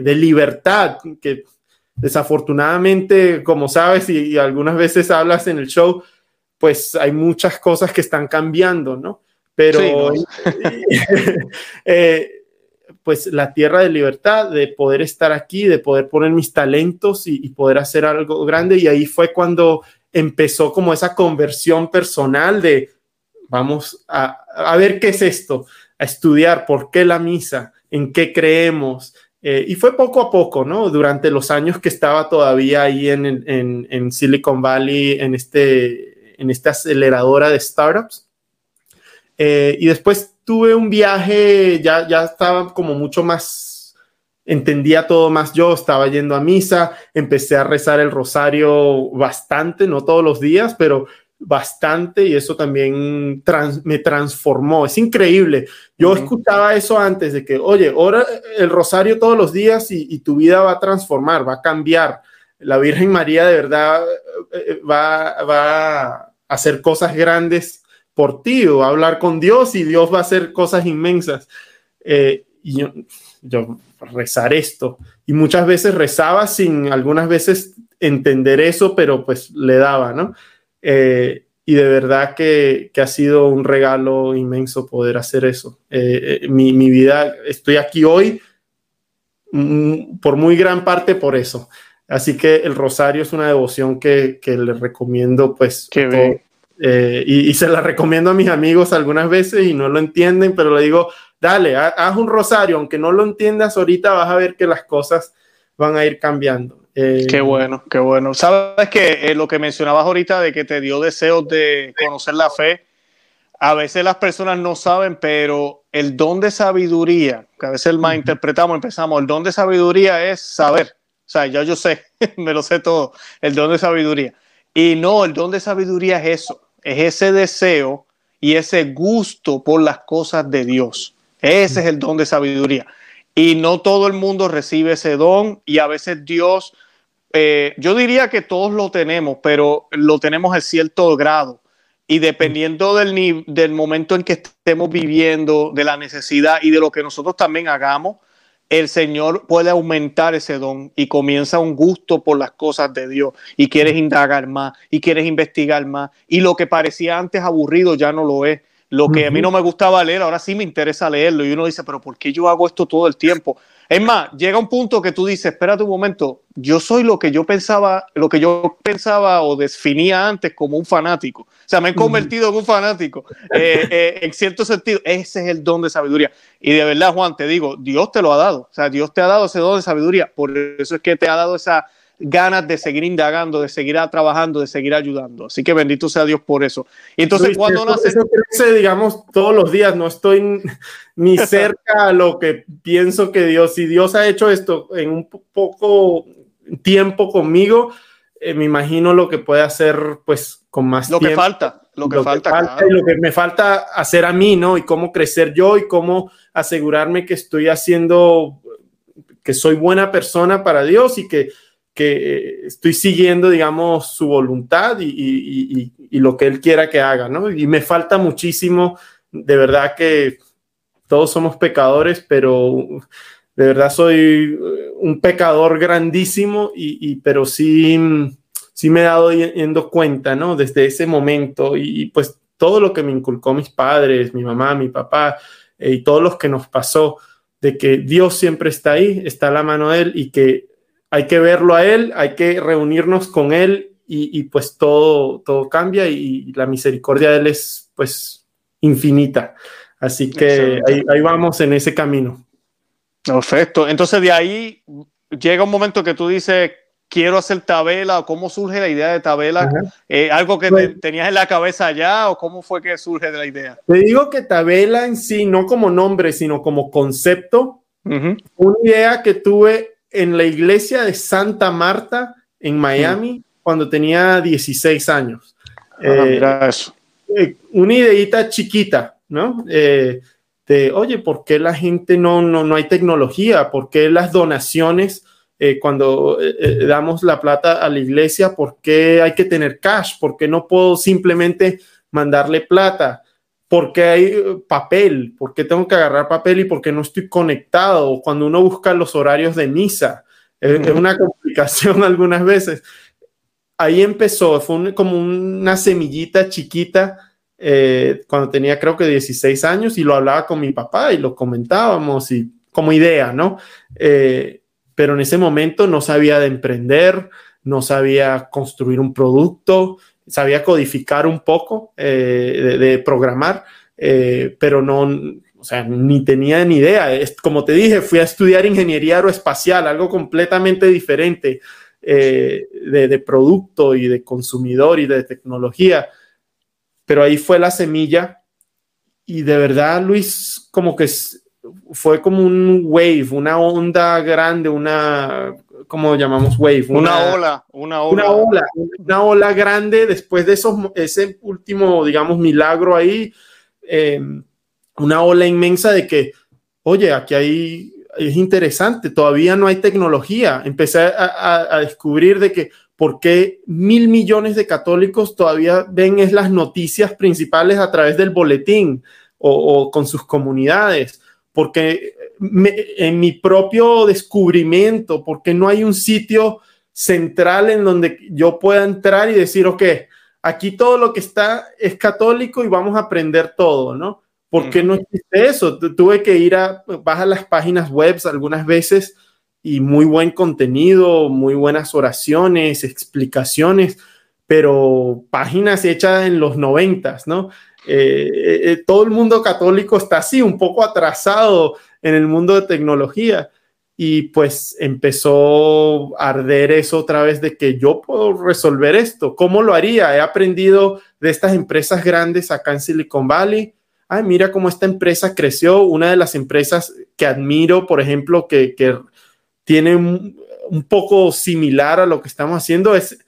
de libertad, que Desafortunadamente, como sabes y, algunas veces hablas en el show, pues hay muchas cosas que están cambiando, ¿no? Pero, eh, pues la tierra de libertad, de poder estar aquí, de poder poner mis talentos y, poder hacer algo grande. Y ahí fue cuando empezó como esa conversión personal de, vamos a, a ver qué es esto, a estudiar por qué la misa, en qué creemos, eh, y fue poco a poco, ¿no? Durante los años que estaba todavía ahí en, en, en Silicon Valley, en, este, en esta aceleradora de startups. Eh, y después tuve un viaje, ya, ya estaba como mucho más, entendía todo más yo, estaba yendo a misa, empecé a rezar el rosario bastante, no todos los días, pero bastante y eso también me transformó. Es increíble. Yo escuchaba eso antes de que, oye, ora el rosario todos los días y, tu vida va a transformar, va a cambiar. La Virgen María de verdad eh, eh, va, va a hacer cosas grandes por ti o a hablar con Dios y Dios va a hacer cosas inmensas. Eh, y yo, yo rezar esto. Y muchas veces rezaba sin algunas veces entender eso, pero pues le daba, ¿no? Eh, y de verdad que, ha sido un regalo inmenso poder hacer eso. Eh, eh, mi, vida, estoy aquí hoy mm, por muy gran parte por eso. Así que el rosario es una devoción que, que les recomiendo, pues, y, se la recomiendo a mis amigos algunas veces y no lo entienden, pero le digo, dale, haz un rosario, aunque no lo entiendas ahorita, vas a ver que las cosas van a ir cambiando. Eh, qué bueno, qué bueno. Sabes que eh, lo que mencionabas ahorita de que te dio deseos de conocer la fe, a veces las personas no saben, pero el don de sabiduría, que a veces el interpretamos, empezamos, el don de sabiduría es saber. O sea, ya yo sé, me lo sé todo, el don de sabiduría. Y no, el don de sabiduría es eso, es ese deseo y ese gusto por las cosas de Dios. Ese es el don de sabiduría. Y no todo el mundo recibe ese don y a veces Dios, eh, yo diría que todos lo tenemos, pero lo tenemos en cierto grado. Y dependiendo del, del momento en que estemos viviendo, de la necesidad y de lo que nosotros también hagamos, el Señor puede aumentar ese don y comienza un gusto por las cosas de Dios y quieres indagar más y quieres investigar más y lo que parecía antes aburrido ya no lo es. Lo que a mí no me gustaba leer, ahora sí me interesa leerlo y uno dice, pero ¿por qué yo hago esto todo el tiempo? Es más, llega un punto que tú dices, espérate un momento, yo soy lo que yo pensaba, lo que yo pensaba o definía antes como un fanático. O sea, me he convertido en un fanático. Eh, eh, en cierto sentido, ese es el don de sabiduría. Y de verdad, Juan, te digo, Dios te lo ha dado. O sea, Dios te ha dado ese don de sabiduría. Por eso es que te ha dado esa ganas de seguir indagando, de seguir trabajando, de seguir ayudando. Así que bendito sea Dios por eso. Y entonces, cuando nace... Eso crece, digamos, todos los días. No estoy ni cerca a lo que pienso que Dios, si Dios ha hecho esto en un poco tiempo conmigo, eh, me imagino lo que puede hacer, pues, con más lo tiempo. Que falta, lo que falta, falta y lo que me falta hacer a mí, ¿no? Y cómo crecer yo y cómo asegurarme que estoy haciendo, que soy buena persona para Dios y que que eh, estoy siguiendo, digamos, su voluntad y, lo que él quiera que haga, ¿no? Y me falta muchísimo, de verdad que todos somos pecadores, pero de verdad soy eh, un pecador grandísimo, y, pero sí, sí me he dado yendo cuenta, ¿no? Desde ese momento y, pues todo lo que me inculcó mis padres, mi mamá, mi papá eh, y todos los que nos pasó, de que Dios siempre está ahí, está a la mano de Él y que hay que verlo a Él, hay que reunirnos con Él y, pues todo, todo cambia y, la misericordia de Él es pues infinita. Así que ahí, vamos en ese camino. Perfecto. Entonces de ahí llega un momento que tú dices, quiero hacer tabela, o cómo surge la idea de tabela, eh, algo que pues tenías en la cabeza ya o cómo fue que surge de la idea. Te digo que tabela en sí, no como nombre, sino como concepto, una idea que tuve en la iglesia de Santa Marta en Miami cuando tenía 16 años. Eh, eso. Eh, una ideita chiquita, ¿no? Eh, de, oye, ¿por qué la gente no, no, no hay tecnología? ¿Por qué las donaciones, cuando damos la plata a la iglesia, por qué hay que tener cash? ¿Por qué no puedo simplemente mandarle plata? ¿Por qué hay eh, papel? ¿Por qué tengo que agarrar papel y por qué no estoy conectado? Cuando uno busca los horarios de misa, es, una complicación algunas veces. Ahí empezó, fue como una semillita chiquita eh, cuando tenía creo que 16 años y lo hablaba con mi papá y lo comentábamos y como idea, ¿no? Eh, pero en ese momento no sabía de emprender, no sabía construir un producto, sabía codificar un poco, eh, de, programar, eh, pero no, o sea, ni tenía ni idea. como te dije, fui a estudiar ingeniería aeroespacial, algo completamente diferente eh, de, producto y de consumidor y de tecnología. Pero ahí fue la semilla y de verdad, Luis, como que fue como un wave, una onda grande, una, como llamamos wave? Una, ola, una ola. Una ola, una ola grande después de esos, ese último, digamos, milagro ahí, em, una ola inmensa de que, oye, aquí hay, es interesante, todavía no hay tecnología. Empecé a, descubrir de que por qué mil millones de católicos todavía ven es las noticias principales a través del boletín o, o con sus comunidades porque en mi propio descubrimiento, porque no hay un sitio central en donde yo pueda entrar y decir, ok, aquí todo lo que está es católico y vamos a aprender todo, ¿no? ¿Por qué no existe eso? Tuve que ir a, bajar las páginas web algunas veces y muy buen contenido, muy buenas oraciones, explicaciones, pero páginas hechas en los noventas, ¿no? Eh, eh, todo el mundo católico está así, un poco atrasado en el mundo de tecnología. y pues empezó a arder eso otra vez de que yo puedo resolver esto. ¿Cómo lo haría? He aprendido de estas empresas grandes acá en Silicon Valley. Ay, mira cómo esta empresa creció. Una de las empresas que admiro, por ejemplo, que, que tiene un, poco similar a lo que estamos haciendo es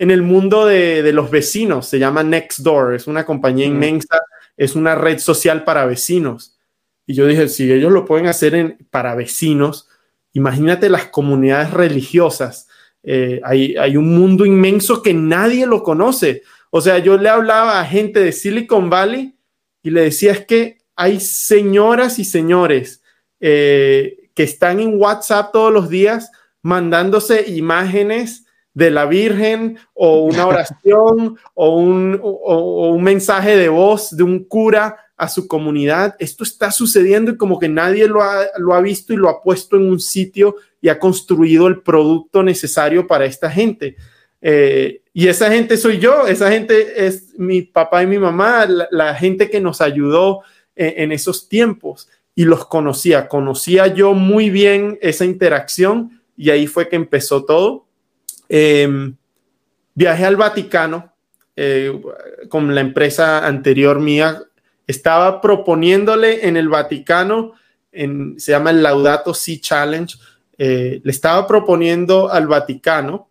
en el mundo de, los vecinos. Se llama Nextdoor. Es una compañía inmensa. Es una red social para vecinos. Y yo dije, si ellos lo pueden hacer en, para vecinos, Imagínate las comunidades religiosas. Eh, hay, hay, un mundo inmenso que nadie lo conoce. O sea, yo le hablaba a gente de Silicon Valley y le decía es que hay señoras y señores eh, que están en WhatsApp todos los días mandándose imágenes de la Virgen o una oración o, un, o un mensaje de voz de un cura a su comunidad. Esto está sucediendo y como que nadie lo ha, lo ha visto y lo ha puesto en un sitio y ha construido el producto necesario para esta gente. Eh, y esa gente soy yo, esa gente es mi papá y mi mamá, la, gente que nos ayudó en, esos tiempos y los conocía. Conocía yo muy bien esa interacción y ahí fue que empezó todo. Em, viajé al Vaticano eh, con la empresa anterior mía. Estaba proponiéndole en el Vaticano, en, se llama el Laudato Si Challenge, eh, le estaba proponiendo al Vaticano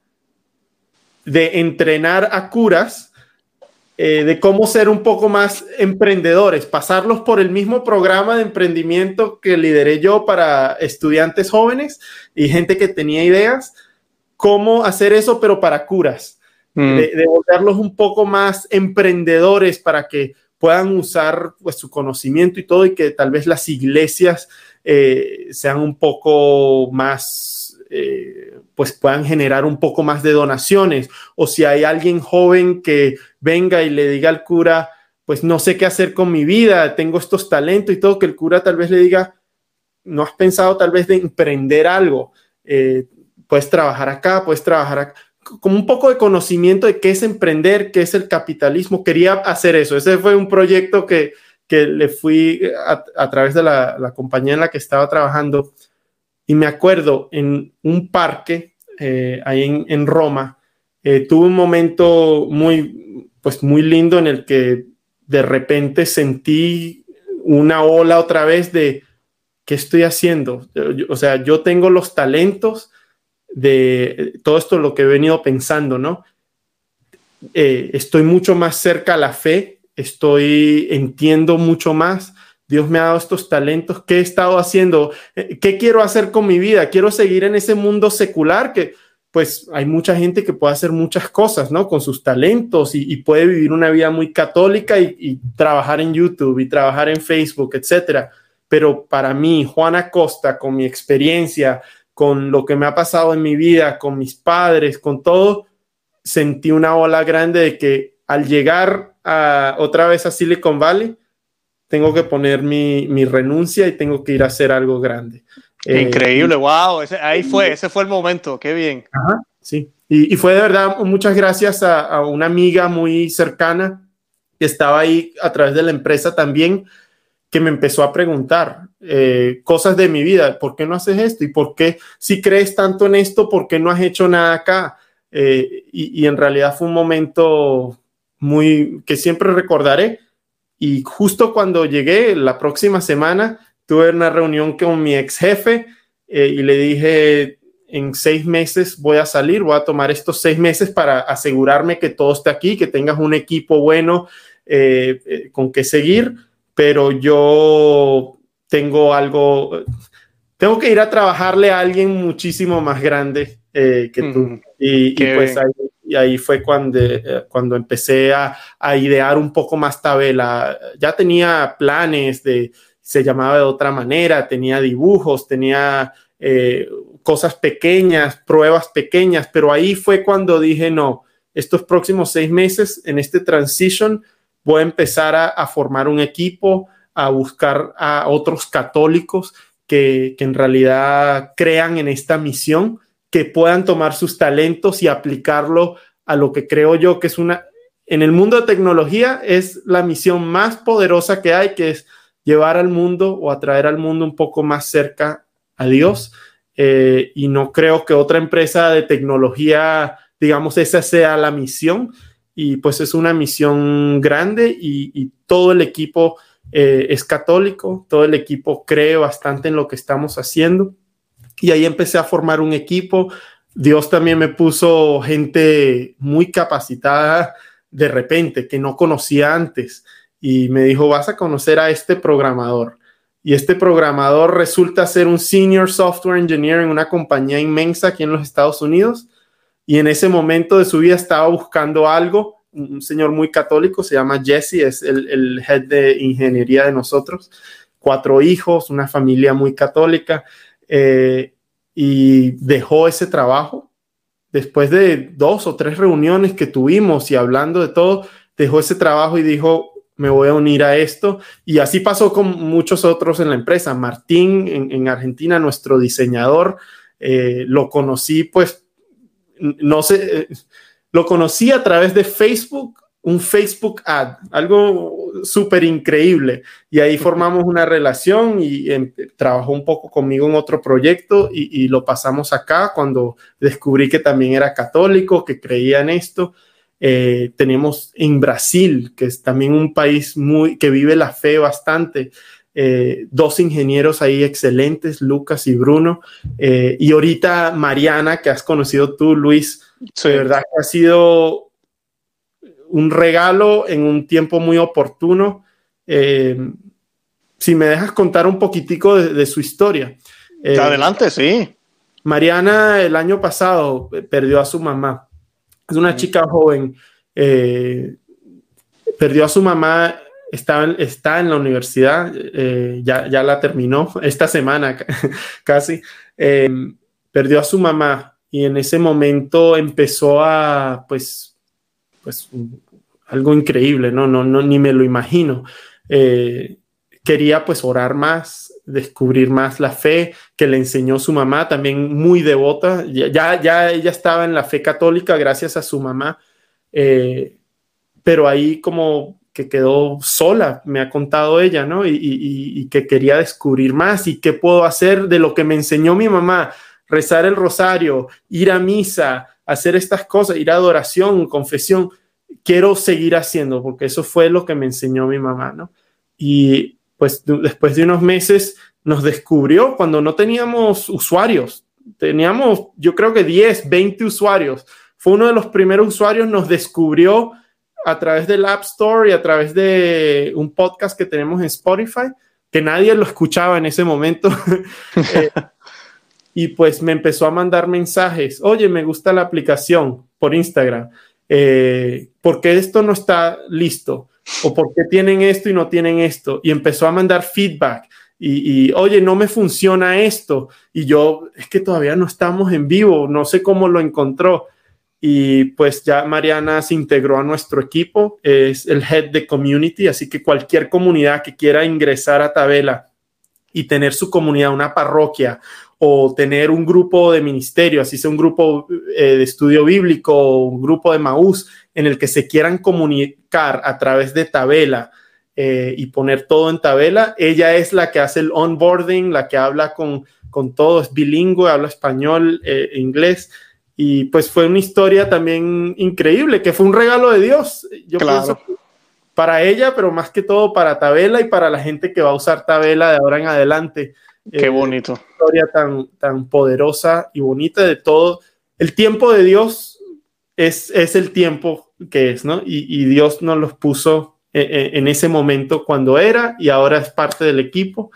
de entrenar a curas, eh, de cómo ser un poco más emprendedores, pasarlos por el mismo programa de emprendimiento que lideré yo para estudiantes jóvenes y gente que tenía ideas, cómo hacer eso, pero para curas, mm. de, de volverlos un poco más emprendedores para que puedan usar pues, su conocimiento y todo y que tal vez las iglesias eh, sean un poco más, eh, pues puedan generar un poco más de donaciones. O si hay alguien joven que venga y le diga al cura, pues no sé qué hacer con mi vida, tengo estos talentos y todo, que el cura tal vez le diga, no has pensado tal vez de emprender algo, eh, puedes trabajar acá, puedes trabajar acá como un poco de conocimiento de qué es emprender, qué es el capitalismo. Quería hacer eso. Ese fue un proyecto que, que le fui a, través de la, compañía en la que estaba trabajando. Y me acuerdo en un parque eh, ahí en, Roma, eh, tuve un momento muy, pues muy lindo en el que de repente sentí una ola otra vez de qué estoy haciendo. O sea, yo tengo los talentos, de todo esto lo que he venido pensando, ¿no? Eh, estoy mucho más cerca a la fe, estoy, entiendo mucho más. Dios me ha dado estos talentos. ¿Qué he estado haciendo? Eh, ¿Qué quiero hacer con mi vida? Quiero seguir en ese mundo secular que, pues, hay mucha gente que puede hacer muchas cosas, ¿no? Con sus talentos y, puede vivir una vida muy católica y, y, trabajar en YouTube y trabajar en Facebook, etcétera. Pero para mí, Juana Costa, con mi experiencia, con lo que me ha pasado en mi vida, con mis padres, con todo, sentí una ola grande de que al llegar a, otra vez a Silicon Valley, tengo que poner mi, mi renuncia y tengo que ir a hacer algo grande. Eh, Increíble, wow, ahí fue, ese fue el momento, qué bien. sí, y, y, fue de verdad muchas gracias a, a, una amiga muy cercana que estaba ahí a través de la empresa también, que me empezó a preguntar eh, cosas de mi vida, ¿por qué no haces esto? ¿Y por qué si crees tanto en esto, por qué no has hecho nada acá? Eh, y, en realidad fue un momento muy que siempre recordaré. Y justo cuando llegué, la próxima semana, tuve una reunión con mi ex jefe eh, y le dije, en seis meses voy a salir, voy a tomar estos seis meses para asegurarme que todo esté aquí, que tengas un equipo bueno con que seguir pero yo tengo algo, tengo que ir a trabajarle a alguien muchísimo más grande eh, que tú. Y, pues ahí, y ahí, fue cuando, eh, cuando empecé a, a, idear un poco más tabela. Ya tenía planes de, se llamaba de otra manera, tenía dibujos, tenía eh, cosas pequeñas, pruebas pequeñas, pero ahí fue cuando dije, no, estos próximos seis meses en este transition, voy a empezar a, formar un equipo, a buscar a otros católicos que, en realidad crean en esta misión, que puedan tomar sus talentos y aplicarlo a lo que creo yo que es una, en el mundo de tecnología es la misión más poderosa que hay, que es llevar al mundo o atraer al mundo un poco más cerca a Dios. eh, y no creo que otra empresa de tecnología, digamos, esa sea la misión. Y pues es una misión grande y, todo el equipo eh, es católico, todo el equipo cree bastante en lo que estamos haciendo. Y ahí empecé a formar un equipo. Dios también me puso gente muy capacitada de repente que no conocía antes y me dijo, vas a conocer a este programador. Y este programador resulta ser un senior software engineer en una compañía inmensa aquí en los Estados Unidos. Y en ese momento de su vida estaba buscando algo. Un señor muy católico, se llama Jesse, es el, head de ingeniería de nosotros. Cuatro hijos, una familia muy católica. Eh, y dejó ese trabajo. Después de dos o tres reuniones que tuvimos y hablando de todo, dejó ese trabajo y dijo, me voy a unir a esto. Y así pasó con muchos otros en la empresa. Martín en, Argentina, nuestro diseñador, eh, lo conocí, pues, no sé, eh, lo conocí a través de Facebook, un Facebook ad, algo súper increíble. Y ahí formamos una relación y em, trabajó un poco conmigo en otro proyecto y, y lo pasamos acá cuando descubrí que también era católico, que creía en esto. Eh, tenemos en Brasil, que es también un país muy que vive la fe bastante. Eh, dos ingenieros ahí excelentes, Lucas y Bruno. Eh, y ahorita Mariana, que has conocido tú, Luis, de verdad que ha sido un regalo en un tiempo muy oportuno. si me dejas contar un poquitico de su historia. Adelante, sí. Mariana el año pasado perdió a su mamá es una chica joven, eh, perdió a su mamá, está, está en la universidad, eh, ya, ya, la terminó esta semana casi, eh, perdió a su mamá y en ese momento empezó a, pues, pues algo increíble, ¿no? No, no, ni me lo imagino. quería pues orar más, descubrir más la fe que le enseñó su mamá, también muy devota. Ya, ya ella estaba en la fe católica gracias a su mamá, eh, pero ahí como que quedó sola, me ha contado ella, ¿no? Y, que quería descubrir más y qué puedo hacer de lo que me enseñó mi mamá, rezar el rosario, ir a misa, hacer estas cosas, ir a adoración, confesión. Quiero seguir haciendo porque eso fue lo que me enseñó mi mamá, ¿no? Y pues después de unos meses nos descubrió cuando no teníamos usuarios. Teníamos, yo creo que 10, 20 usuarios. Fue uno de los primeros usuarios, nos descubrió a través del App Store y a través de un podcast que tenemos en Spotify, que nadie lo escuchaba en ese momento. Eh, y pues me empezó a mandar mensajes, oye, me gusta la aplicación por Instagram, eh, ¿por qué esto no está listo? o por qué tienen esto y no tienen esto. Y empezó a mandar feedback. Y, oye, no me funciona esto. Y yo, es que todavía no estamos en vivo, no sé cómo lo encontró. Y pues ya Mariana se integró a nuestro equipo, es el head de community, así que cualquier comunidad que quiera ingresar a Tabela y tener su comunidad, una parroquia o tener un grupo de ministerio, así sea un grupo eh, de estudio bíblico o un grupo de Maús en el que se quieran comunicar a través de tabela eh, y poner todo en tabela. Ella es la que hace el onboarding, la que habla con, con todo, es bilingüe, habla español, eh, inglés. Y pues fue una historia también increíble, que fue un regalo de Dios. Yo pienso para ella, pero más que todo para Tabela y para la gente que va a usar Tabela de ahora en adelante. Qué eh, bonito. Una historia tan, tan poderosa y bonita de todo. El tiempo de Dios es, es el tiempo que es, ¿no? Y, y Dios nos los puso en, e, en, ese momento cuando era y ahora es parte del equipo.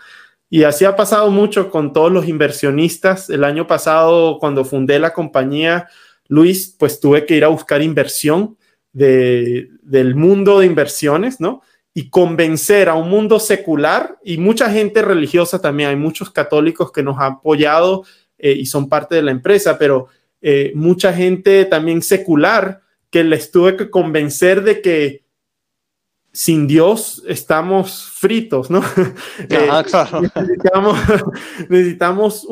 Y así ha pasado mucho con todos los inversionistas. El año pasado, cuando fundé la compañía, Luis, pues tuve que ir a buscar inversión de, del mundo de inversiones, ¿no? Y convencer a un mundo secular y mucha gente religiosa también. Hay muchos católicos que nos han apoyado eh, y son parte de la empresa, pero eh, mucha gente también secular que les tuve que convencer de que sin Dios estamos fritos, ¿no? Eh, necesitamos, necesitamos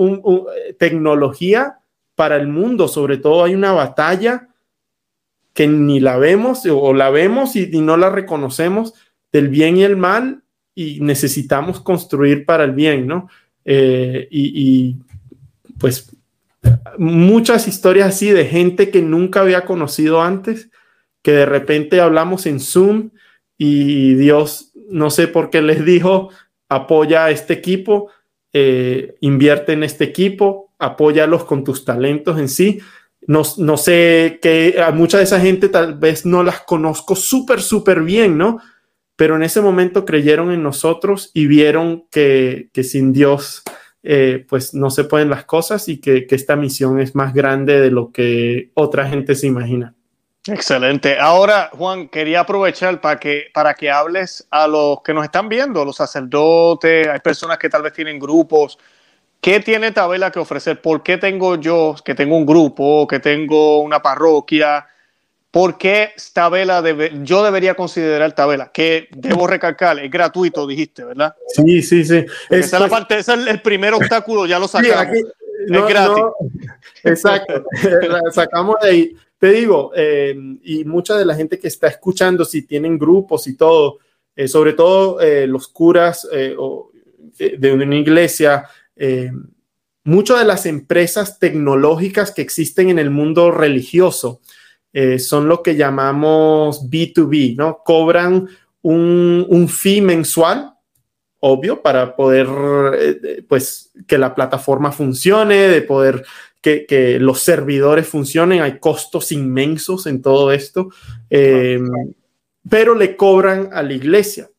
tecnología para el mundo, sobre todo hay una batalla que ni la vemos o la vemos y no la reconocemos del bien y el mal y necesitamos construir para el bien, ¿no? Eh, y, pues muchas historias así de gente que nunca había conocido antes, que de repente hablamos en Zoom y Dios, no sé por qué les dijo, apoya a este equipo, eh, invierte en este equipo, apóyalos con tus talentos en sí. No, no sé que a mucha de esa gente tal vez no las conozco súper, súper bien, ¿no? Pero en ese momento creyeron en nosotros y vieron que, que sin Dios eh, pues no se pueden las cosas y que, esta misión es más grande de lo que otra gente se imagina. Excelente. Ahora, Juan, quería aprovechar para que, para que hables a los que nos están viendo, los sacerdotes, hay personas que tal vez tienen grupos. ¿Qué tiene Tabela que ofrecer? ¿Por qué tengo yo, que tengo un grupo, que tengo una parroquia? ¿Por qué Tabela debe, yo debería considerar Tabela? Que debo recalcar, es gratuito, dijiste, ¿verdad? Sí, sí, sí. esa es la parte, ese es el primer obstáculo, ya lo sacamos. es gratis. exacto, sacamos de ahí. Te digo, eh, y mucha de la gente que está escuchando, si tienen grupos y todo, eh, sobre todo eh, los curas de una iglesia, muchas de las empresas tecnológicas que existen en el mundo religioso, eh, son lo que llamamos B2B, ¿no? Cobran un, un fee mensual, obvio, para poder, eh, pues, que la plataforma funcione, de poder que, que, los servidores funcionen. Hay costos inmensos en todo esto, eh, pero le cobran a la iglesia.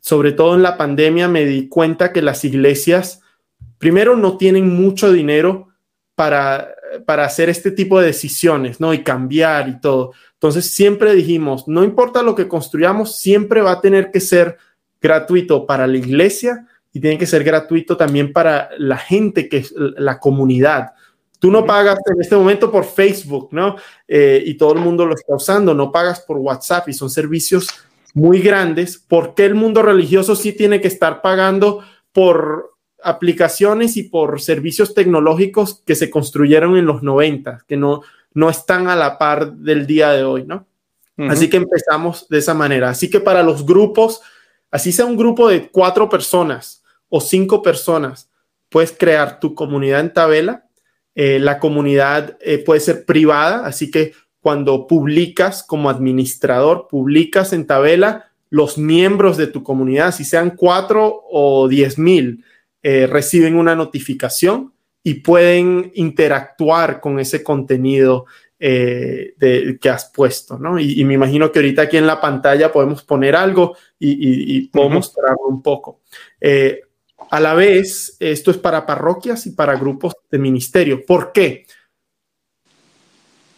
sobre todo en la pandemia me di cuenta que las iglesias, primero, no tienen mucho dinero para para hacer este tipo de decisiones, ¿no? Y cambiar y todo. Entonces siempre dijimos, no importa lo que construyamos, siempre va a tener que ser gratuito para la iglesia y tiene que ser gratuito también para la gente que es la comunidad. Tú no pagas en este momento por Facebook, ¿no? Eh, y todo el mundo lo está usando, no pagas por WhatsApp y son servicios muy grandes. ¿Por qué el mundo religioso sí tiene que estar pagando por aplicaciones y por servicios tecnológicos que se construyeron en los 90, que no, no están a la par del día de hoy, ¿no? Así que empezamos de esa manera. Así que para los grupos, así sea un grupo de cuatro personas o cinco personas, puedes crear tu comunidad en Tabela. Eh, la comunidad eh, puede ser privada, así que cuando publicas como administrador, publicas en Tabela los miembros de tu comunidad, si sean cuatro o diez mil, eh, reciben una notificación y pueden interactuar con ese contenido eh, que has puesto, ¿no? Y, me imagino que ahorita aquí en la pantalla podemos poner algo y, puedo mostrarlo un poco. Eh, a la vez, esto es para parroquias y para grupos de ministerio. ¿Por qué?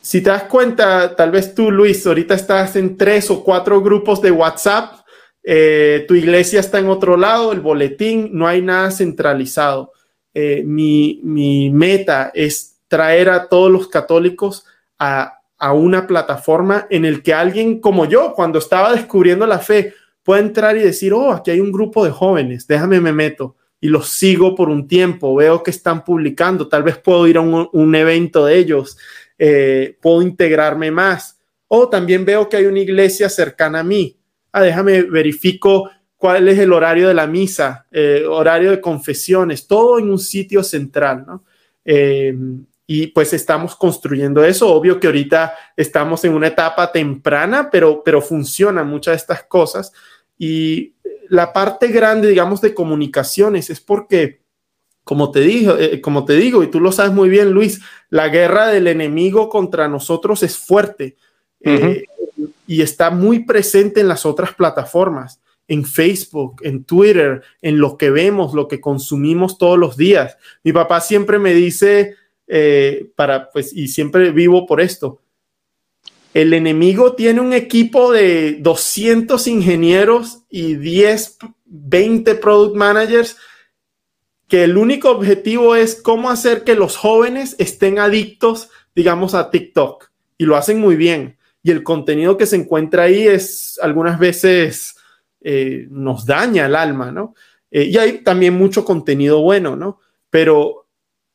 Si te das cuenta, tal vez tú, Luis, ahorita estás en tres o cuatro grupos de WhatsApp eh, tu iglesia está en otro lado, el boletín, no hay nada centralizado. Eh, mi, meta es traer a todos los católicos a, una plataforma en el que alguien como yo, cuando estaba descubriendo la fe, pueda entrar y decir, oh, aquí hay un grupo de jóvenes, déjame me meto y los sigo por un tiempo, veo que están publicando, tal vez puedo ir a un, evento de ellos, eh, puedo integrarme más. O también veo que hay una iglesia cercana a mí, ah, déjame verifico cuál es el horario de la misa, eh, horario de confesiones, todo en un sitio central, ¿no? Em, y pues estamos construyendo eso. Obvio que ahorita estamos en una etapa temprana, pero, pero funcionan muchas de estas cosas. Y la parte grande, digamos, de comunicaciones es porque, como te, digo, eh, como te digo, y tú lo sabes muy bien, Luis, la guerra del enemigo contra nosotros es fuerte y está muy presente en las otras plataformas, en Facebook, en Twitter, en lo que vemos, lo que consumimos todos los días. Mi papá siempre me dice, eh, para, pues, y siempre vivo por esto, el enemigo tiene un equipo de 200 ingenieros y 10, 20 product managers que el único objetivo es cómo hacer que los jóvenes estén adictos, digamos, a TikTok. Y lo hacen muy bien y el contenido que se encuentra ahí es algunas veces eh, nos daña el alma, ¿no? Eh, y hay también mucho contenido bueno, ¿no? Pero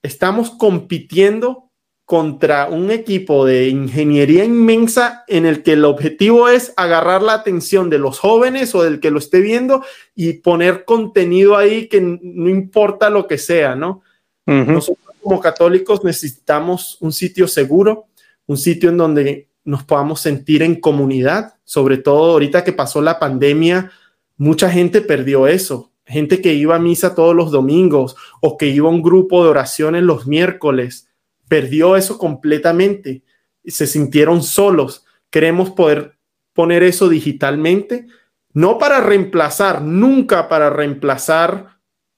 estamos compitiendo contra un equipo de ingeniería inmensa en el que el objetivo es agarrar la atención de los jóvenes o del que lo esté viendo y poner contenido ahí que no importa lo que sea, ¿no? Nosotros como católicos necesitamos un sitio seguro, un sitio en donde nos podamos sentir en comunidad, sobre todo ahorita que pasó la pandemia, mucha gente perdió eso, gente que iba a misa todos los domingos o que iba a un grupo de oraciones los miércoles, perdió eso completamente, se sintieron solos. Queremos poder poner eso digitalmente, no para reemplazar, nunca para reemplazar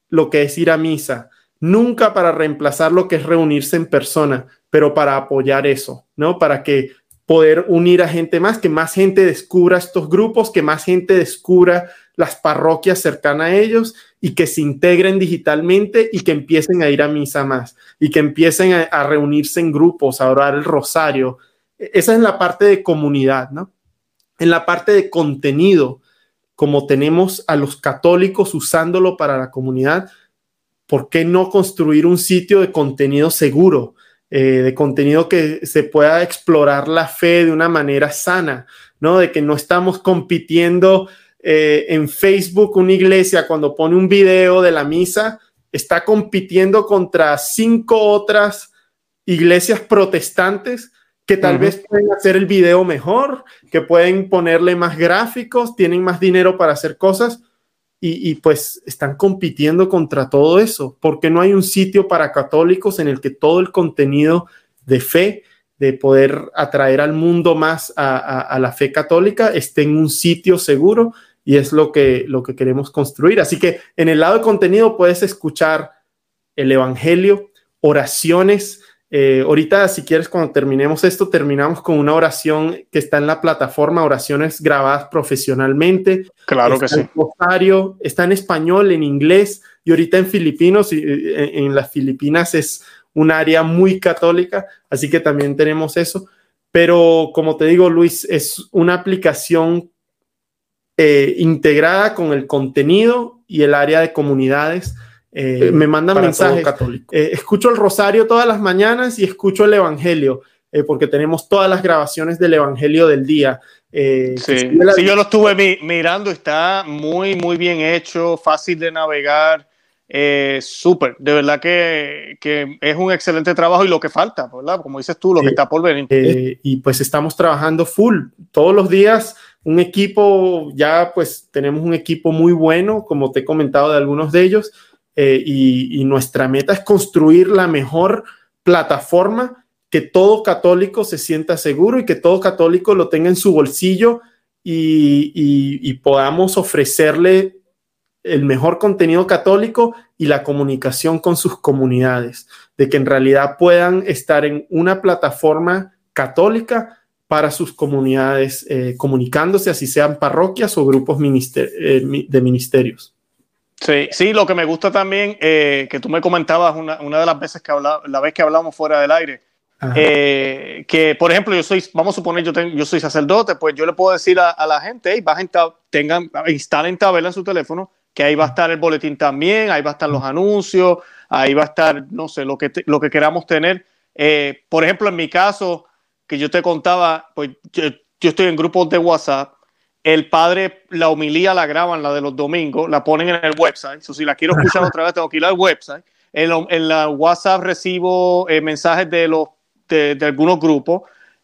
lo que es ir a misa, nunca para reemplazar lo que es reunirse en persona, pero para apoyar eso, ¿no? Para que poder unir a gente más, que más gente descubra estos grupos, que más gente descubra las parroquias cercanas a ellos y que se integren digitalmente y que empiecen a ir a misa más y que empiecen a, reunirse en grupos, a orar el rosario. E, esa es la parte de comunidad, ¿no? En la parte de contenido, como tenemos a los católicos usándolo para la comunidad, ¿por qué no construir un sitio de contenido seguro? Eh, de contenido que se pueda explorar la fe de una manera sana, ¿no? De que no estamos compitiendo eh, en Facebook una iglesia cuando pone un video de la misa, está compitiendo contra cinco otras iglesias protestantes que tal vez pueden hacer el video mejor, que pueden ponerle más gráficos, tienen más dinero para hacer cosas y, pues están compitiendo contra todo eso, porque no hay un sitio para católicos en el que todo el contenido de fe, de poder atraer al mundo más a, la fe católica, esté en un sitio seguro y es lo que, lo que queremos construir. Así que en el lado de contenido puedes escuchar el Evangelio, oraciones, eh, ahorita, si quieres, cuando terminemos esto, terminamos con una oración que está en la plataforma, oraciones grabadas profesionalmente. Claro que sí. Rosario, está en español, en inglés y ahorita en filipinos. Y, en, las Filipinas es un área muy católica, así que también tenemos eso. Pero como te digo, Luis, es una aplicación eh, integrada con el contenido y el área de comunidades eh, me mandan mensajes. Eh, escucho el rosario todas las mañanas y escucho el evangelio, eh, porque tenemos todas las grabaciones del evangelio del día. sí. yo lo estuve mirando, está muy, muy bien hecho, fácil de navegar. Súper, de verdad que, que, es un excelente trabajo y lo que falta, ¿verdad? Como dices tú, lo que está por venir. y pues estamos trabajando full todos los días. Un equipo, ya pues tenemos un equipo muy bueno, como te he comentado de algunos de ellos, eh, y, nuestra meta es construir la mejor plataforma que todo católico se sienta seguro y que todo católico lo tenga en su bolsillo y, podamos ofrecerle el mejor contenido católico y la comunicación con sus comunidades, de que en realidad puedan estar en una plataforma católica para sus comunidades, eh, comunicándose, así sean parroquias o grupos eh, de ministerios. Sí, sí, lo que me gusta también, eh, que tú me comentabas una, de las veces que hablamos, la vez que hablamos fuera del aire, eh, que por ejemplo yo soy, vamos a suponer yo, yo soy sacerdote, pues yo le puedo decir a, la gente, hey, bajen, tengan, instalen tabela en su teléfono, que ahí va a estar el boletín también, ahí va a estar los anuncios, ahí va a estar, no sé, lo que, lo que queramos tener. Eh, por ejemplo, en mi caso, que yo te contaba, pues yo, yo estoy en grupos de WhatsApp el padre la homilía la graban, la de los domingos, la ponen en el website. si la quiero escuchar otra vez, tengo que ir al website. En, la WhatsApp recibo eh, mensajes de, los, de, algunos grupos.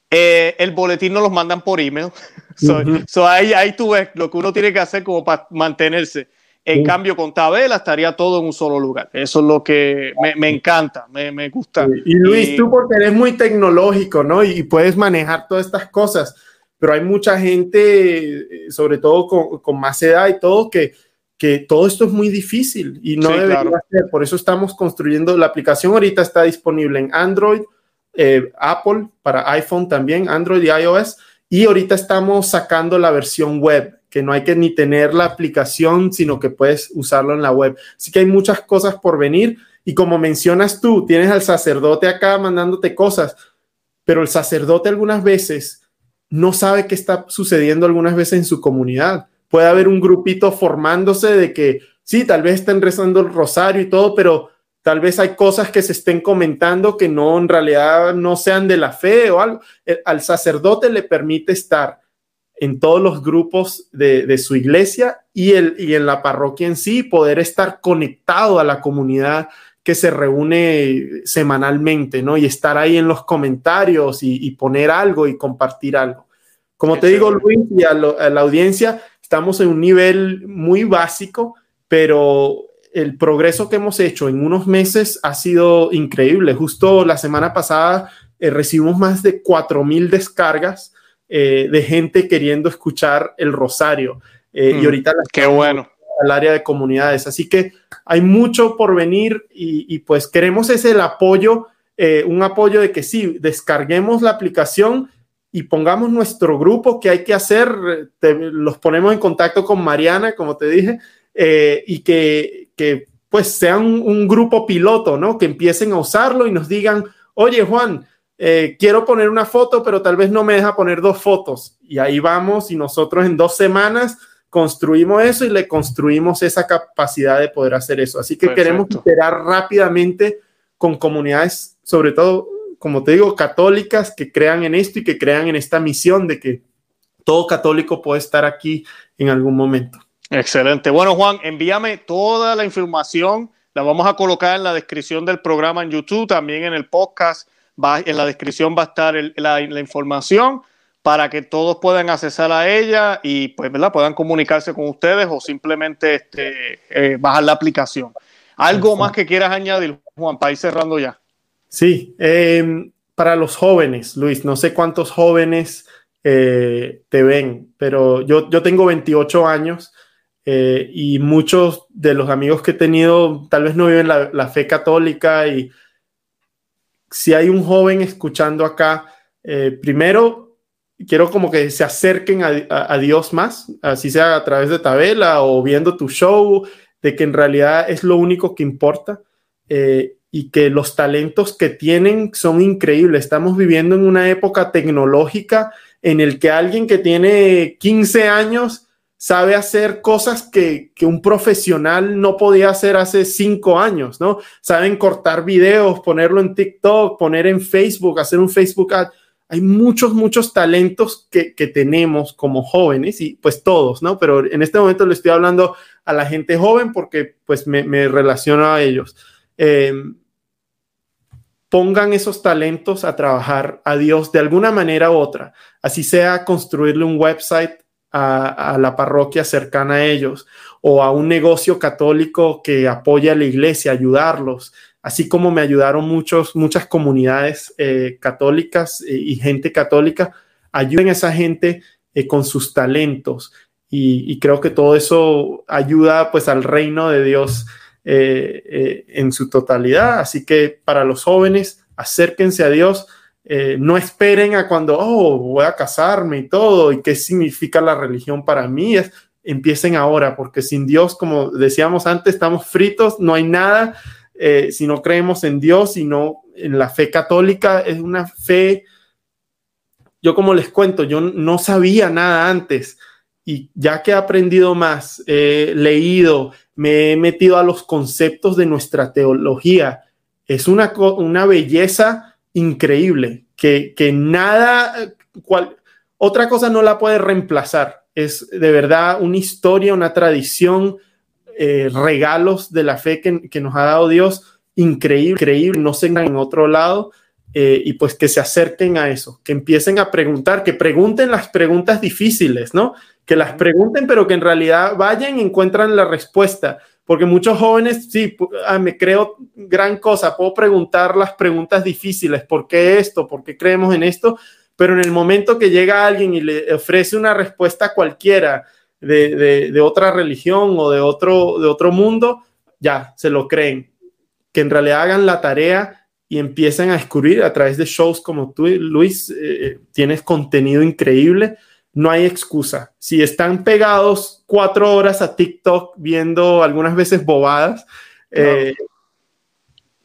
Eh, el boletín no los mandan por email. so, ahí, ahí tú ves lo que uno tiene que hacer como para mantenerse. En cambio, con Tabela estaría todo en un solo lugar. Eso es lo que me, encanta, me, me, gusta. Y Luis, tú porque eres muy tecnológico, ¿no? Y puedes manejar todas estas cosas pero hay mucha gente, eh, sobre todo con, más edad y todo, que, que todo esto es muy difícil y no debe debería ser. Por eso estamos construyendo, la aplicación ahorita está disponible en Android, eh, Apple, para iPhone también, Android y iOS, y ahorita estamos sacando la versión web, que no hay que ni tener la aplicación, sino que puedes usarlo en la web. Así que hay muchas cosas por venir. Y como mencionas tú, tienes al sacerdote acá mandándote cosas, pero el sacerdote algunas veces no sabe qué está sucediendo algunas veces en su comunidad. Puede haber un grupito formándose de que sí, tal vez estén rezando el rosario y todo, pero tal vez hay cosas que se estén comentando que no en realidad no sean de la fe o algo. Al sacerdote le permite estar en todos los grupos de, su iglesia y, el, y en la parroquia en sí, poder estar conectado a la comunidad que se reúne semanalmente, ¿no? Y estar ahí en los comentarios y, poner algo y compartir algo. Como te digo, Luis, y a, la audiencia, estamos en un nivel muy básico, pero el progreso que hemos hecho en unos meses ha sido increíble. Justo la semana pasada eh, recibimos más de 4.000 descargas eh, de gente queriendo escuchar el rosario. Eh, y mm, ahorita qué bueno al área de comunidades. Así que hay mucho por venir y, pues queremos ese el apoyo, un apoyo de que sí, descarguemos la aplicación y pongamos nuestro grupo que hay que hacer, los ponemos en contacto con Mariana, como te dije, y que, que pues sean un, grupo piloto, ¿no? Que empiecen a usarlo y nos digan, oye Juan, eh, quiero poner una foto, pero tal vez no me deja poner dos fotos. Y ahí vamos y nosotros en dos semanas construimos eso y le construimos esa capacidad de poder hacer eso. Así que queremos esperar rápidamente con comunidades, sobre todo, como te digo, católicas que crean en esto y que crean en esta misión de que todo católico puede estar aquí en algún momento. Excelente. Bueno, Juan, envíame toda la información. La vamos a colocar en la descripción del programa en YouTube, también en el podcast. Va, en la descripción va a estar la, información para que todos puedan accesar a ella y pues, ¿verdad? puedan comunicarse con ustedes o simplemente este, eh, bajar la aplicación. ¿Algo más que quieras añadir, Juan, para ir cerrando ya? Sí, em, para los jóvenes, Luis, no sé cuántos jóvenes eh, te ven, pero yo, yo tengo 28 años eh, y muchos de los amigos que he tenido tal vez no viven la, fe católica y si hay un joven escuchando acá, primero quiero como que se acerquen a, Dios más, así sea a través de tabela o viendo tu show, de que en realidad es lo único que importa eh, y que los talentos que tienen son increíbles. Estamos viviendo en una época tecnológica en el que alguien que tiene 15 años sabe hacer cosas que, un profesional no podía hacer hace cinco años, ¿no? Saben cortar videos, ponerlo en TikTok, poner en Facebook, hacer un Facebook ad. Hay muchos, muchos talentos que, tenemos como jóvenes y pues todos, ¿no? Pero en este momento le estoy hablando a la gente joven porque pues me, me relaciono a ellos. Em, pongan esos talentos a trabajar a Dios de alguna manera u otra, así sea construirle un website a, la parroquia cercana a ellos o a un negocio católico que apoya a la iglesia, ayudarlos, así como me ayudaron muchos, muchas comunidades eh, católicas eh, y gente católica, ayuden a esa gente eh, con sus talentos y, creo que todo eso ayuda pues al reino de Dios en su totalidad, así que para los jóvenes, acérquense a Dios, no esperen a cuando, oh, voy a casarme y todo, y qué significa la religión para mí. Empiecen ahora, porque sin Dios, como decíamos antes, estamos fritos, no hay nada. Eh, si no creemos en Dios, sino en la fe católica, es una fe, yo como les cuento, yo no sabía nada antes y ya que he aprendido más, he leído, me he metido a los conceptos de nuestra teología, es una, una belleza increíble, que, nada, cual, otra cosa no la puede reemplazar. Es de verdad una historia, una tradición, eh, regalos de la fe que, nos ha dado Dios, increíble, increíble, no se en otro lado. Eh, y pues que se acerquen a eso, que empiecen a preguntar, que pregunten las preguntas difíciles, ¿no? Que las pregunten, pero que en realidad vayan y encuentran la respuesta porque muchos jóvenes, sí, ah, me creo gran cosa, puedo preguntar las preguntas difíciles, ¿por qué esto? ¿Por qué creemos en esto? Pero en el momento que llega alguien y le ofrece una respuesta cualquiera de, de, otra religión o de otro, de otro mundo, ya se lo creen. Que en realidad hagan la tarea y empiecen a descubrir a través de shows como tú, Luis, eh, tienes contenido increíble no hay excusa. Si están pegados cuatro horas a TikTok viendo algunas veces bobadas, eh,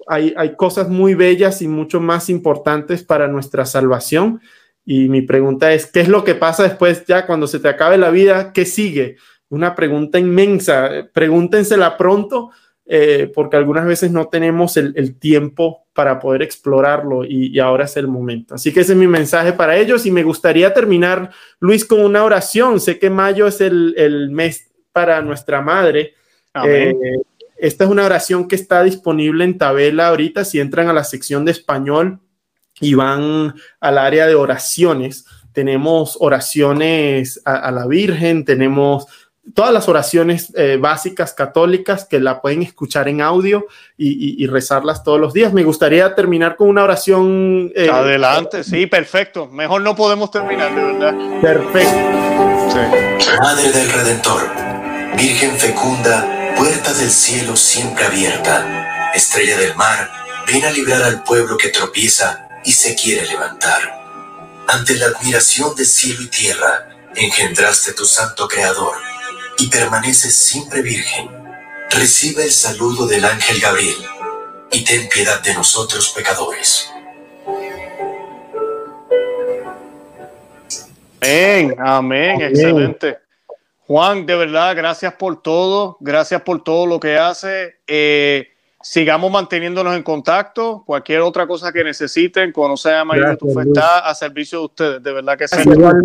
hay, cosas muy bellas y mucho más importantes para nuestra salvación. Y mi pregunta es, ¿qué es lo que pasa después ya cuando se te acabe la vida? ¿Qué sigue? Una pregunta inmensa. Pregúntensela pronto eh, porque algunas veces no tenemos el, tiempo para poder explorarlo y, ahora es el momento. Así que ese es mi mensaje para ellos y me gustaría terminar, Luis, con una oración. Sé que mayo es el, mes para nuestra madre. Eh, esta es una oración que está disponible en tabela ahorita. Si entran a la sección de español y van al área de oraciones, tenemos oraciones a, la Virgen, tenemos todas las oraciones eh, básicas católicas que la pueden escuchar en audio y, rezarlas todos los días. Me gustaría terminar con una oración. Eh, Adelante, sí, perfecto. Mejor no podemos terminar, de verdad. Perfecto. Madre del Redentor, Virgen fecunda, puerta del cielo siempre abierta, estrella del mar, ven a librar al pueblo que tropieza y se quiere levantar. Ante la admiración de cielo y tierra, engendraste tu santo creador y permaneces siempre virgen. Recibe el saludo del ángel Gabriel y ten piedad de nosotros pecadores. Amén, amén, excelente. Juan, de verdad, gracias por todo, gracias por todo lo que hace. Eh, sigamos manteniéndonos en contacto. Cualquier otra cosa que necesiten, conocer a María tu está a servicio de ustedes. De verdad que sí.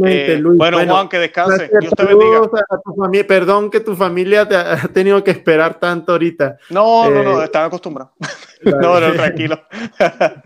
Eh, Luis. Bueno, Juan, que descanse. Dios te bendiga. perdón que tu familia te ha tenido que esperar tanto ahorita. No, no, no, eh, están acostumbrados. no, no, tranquilo.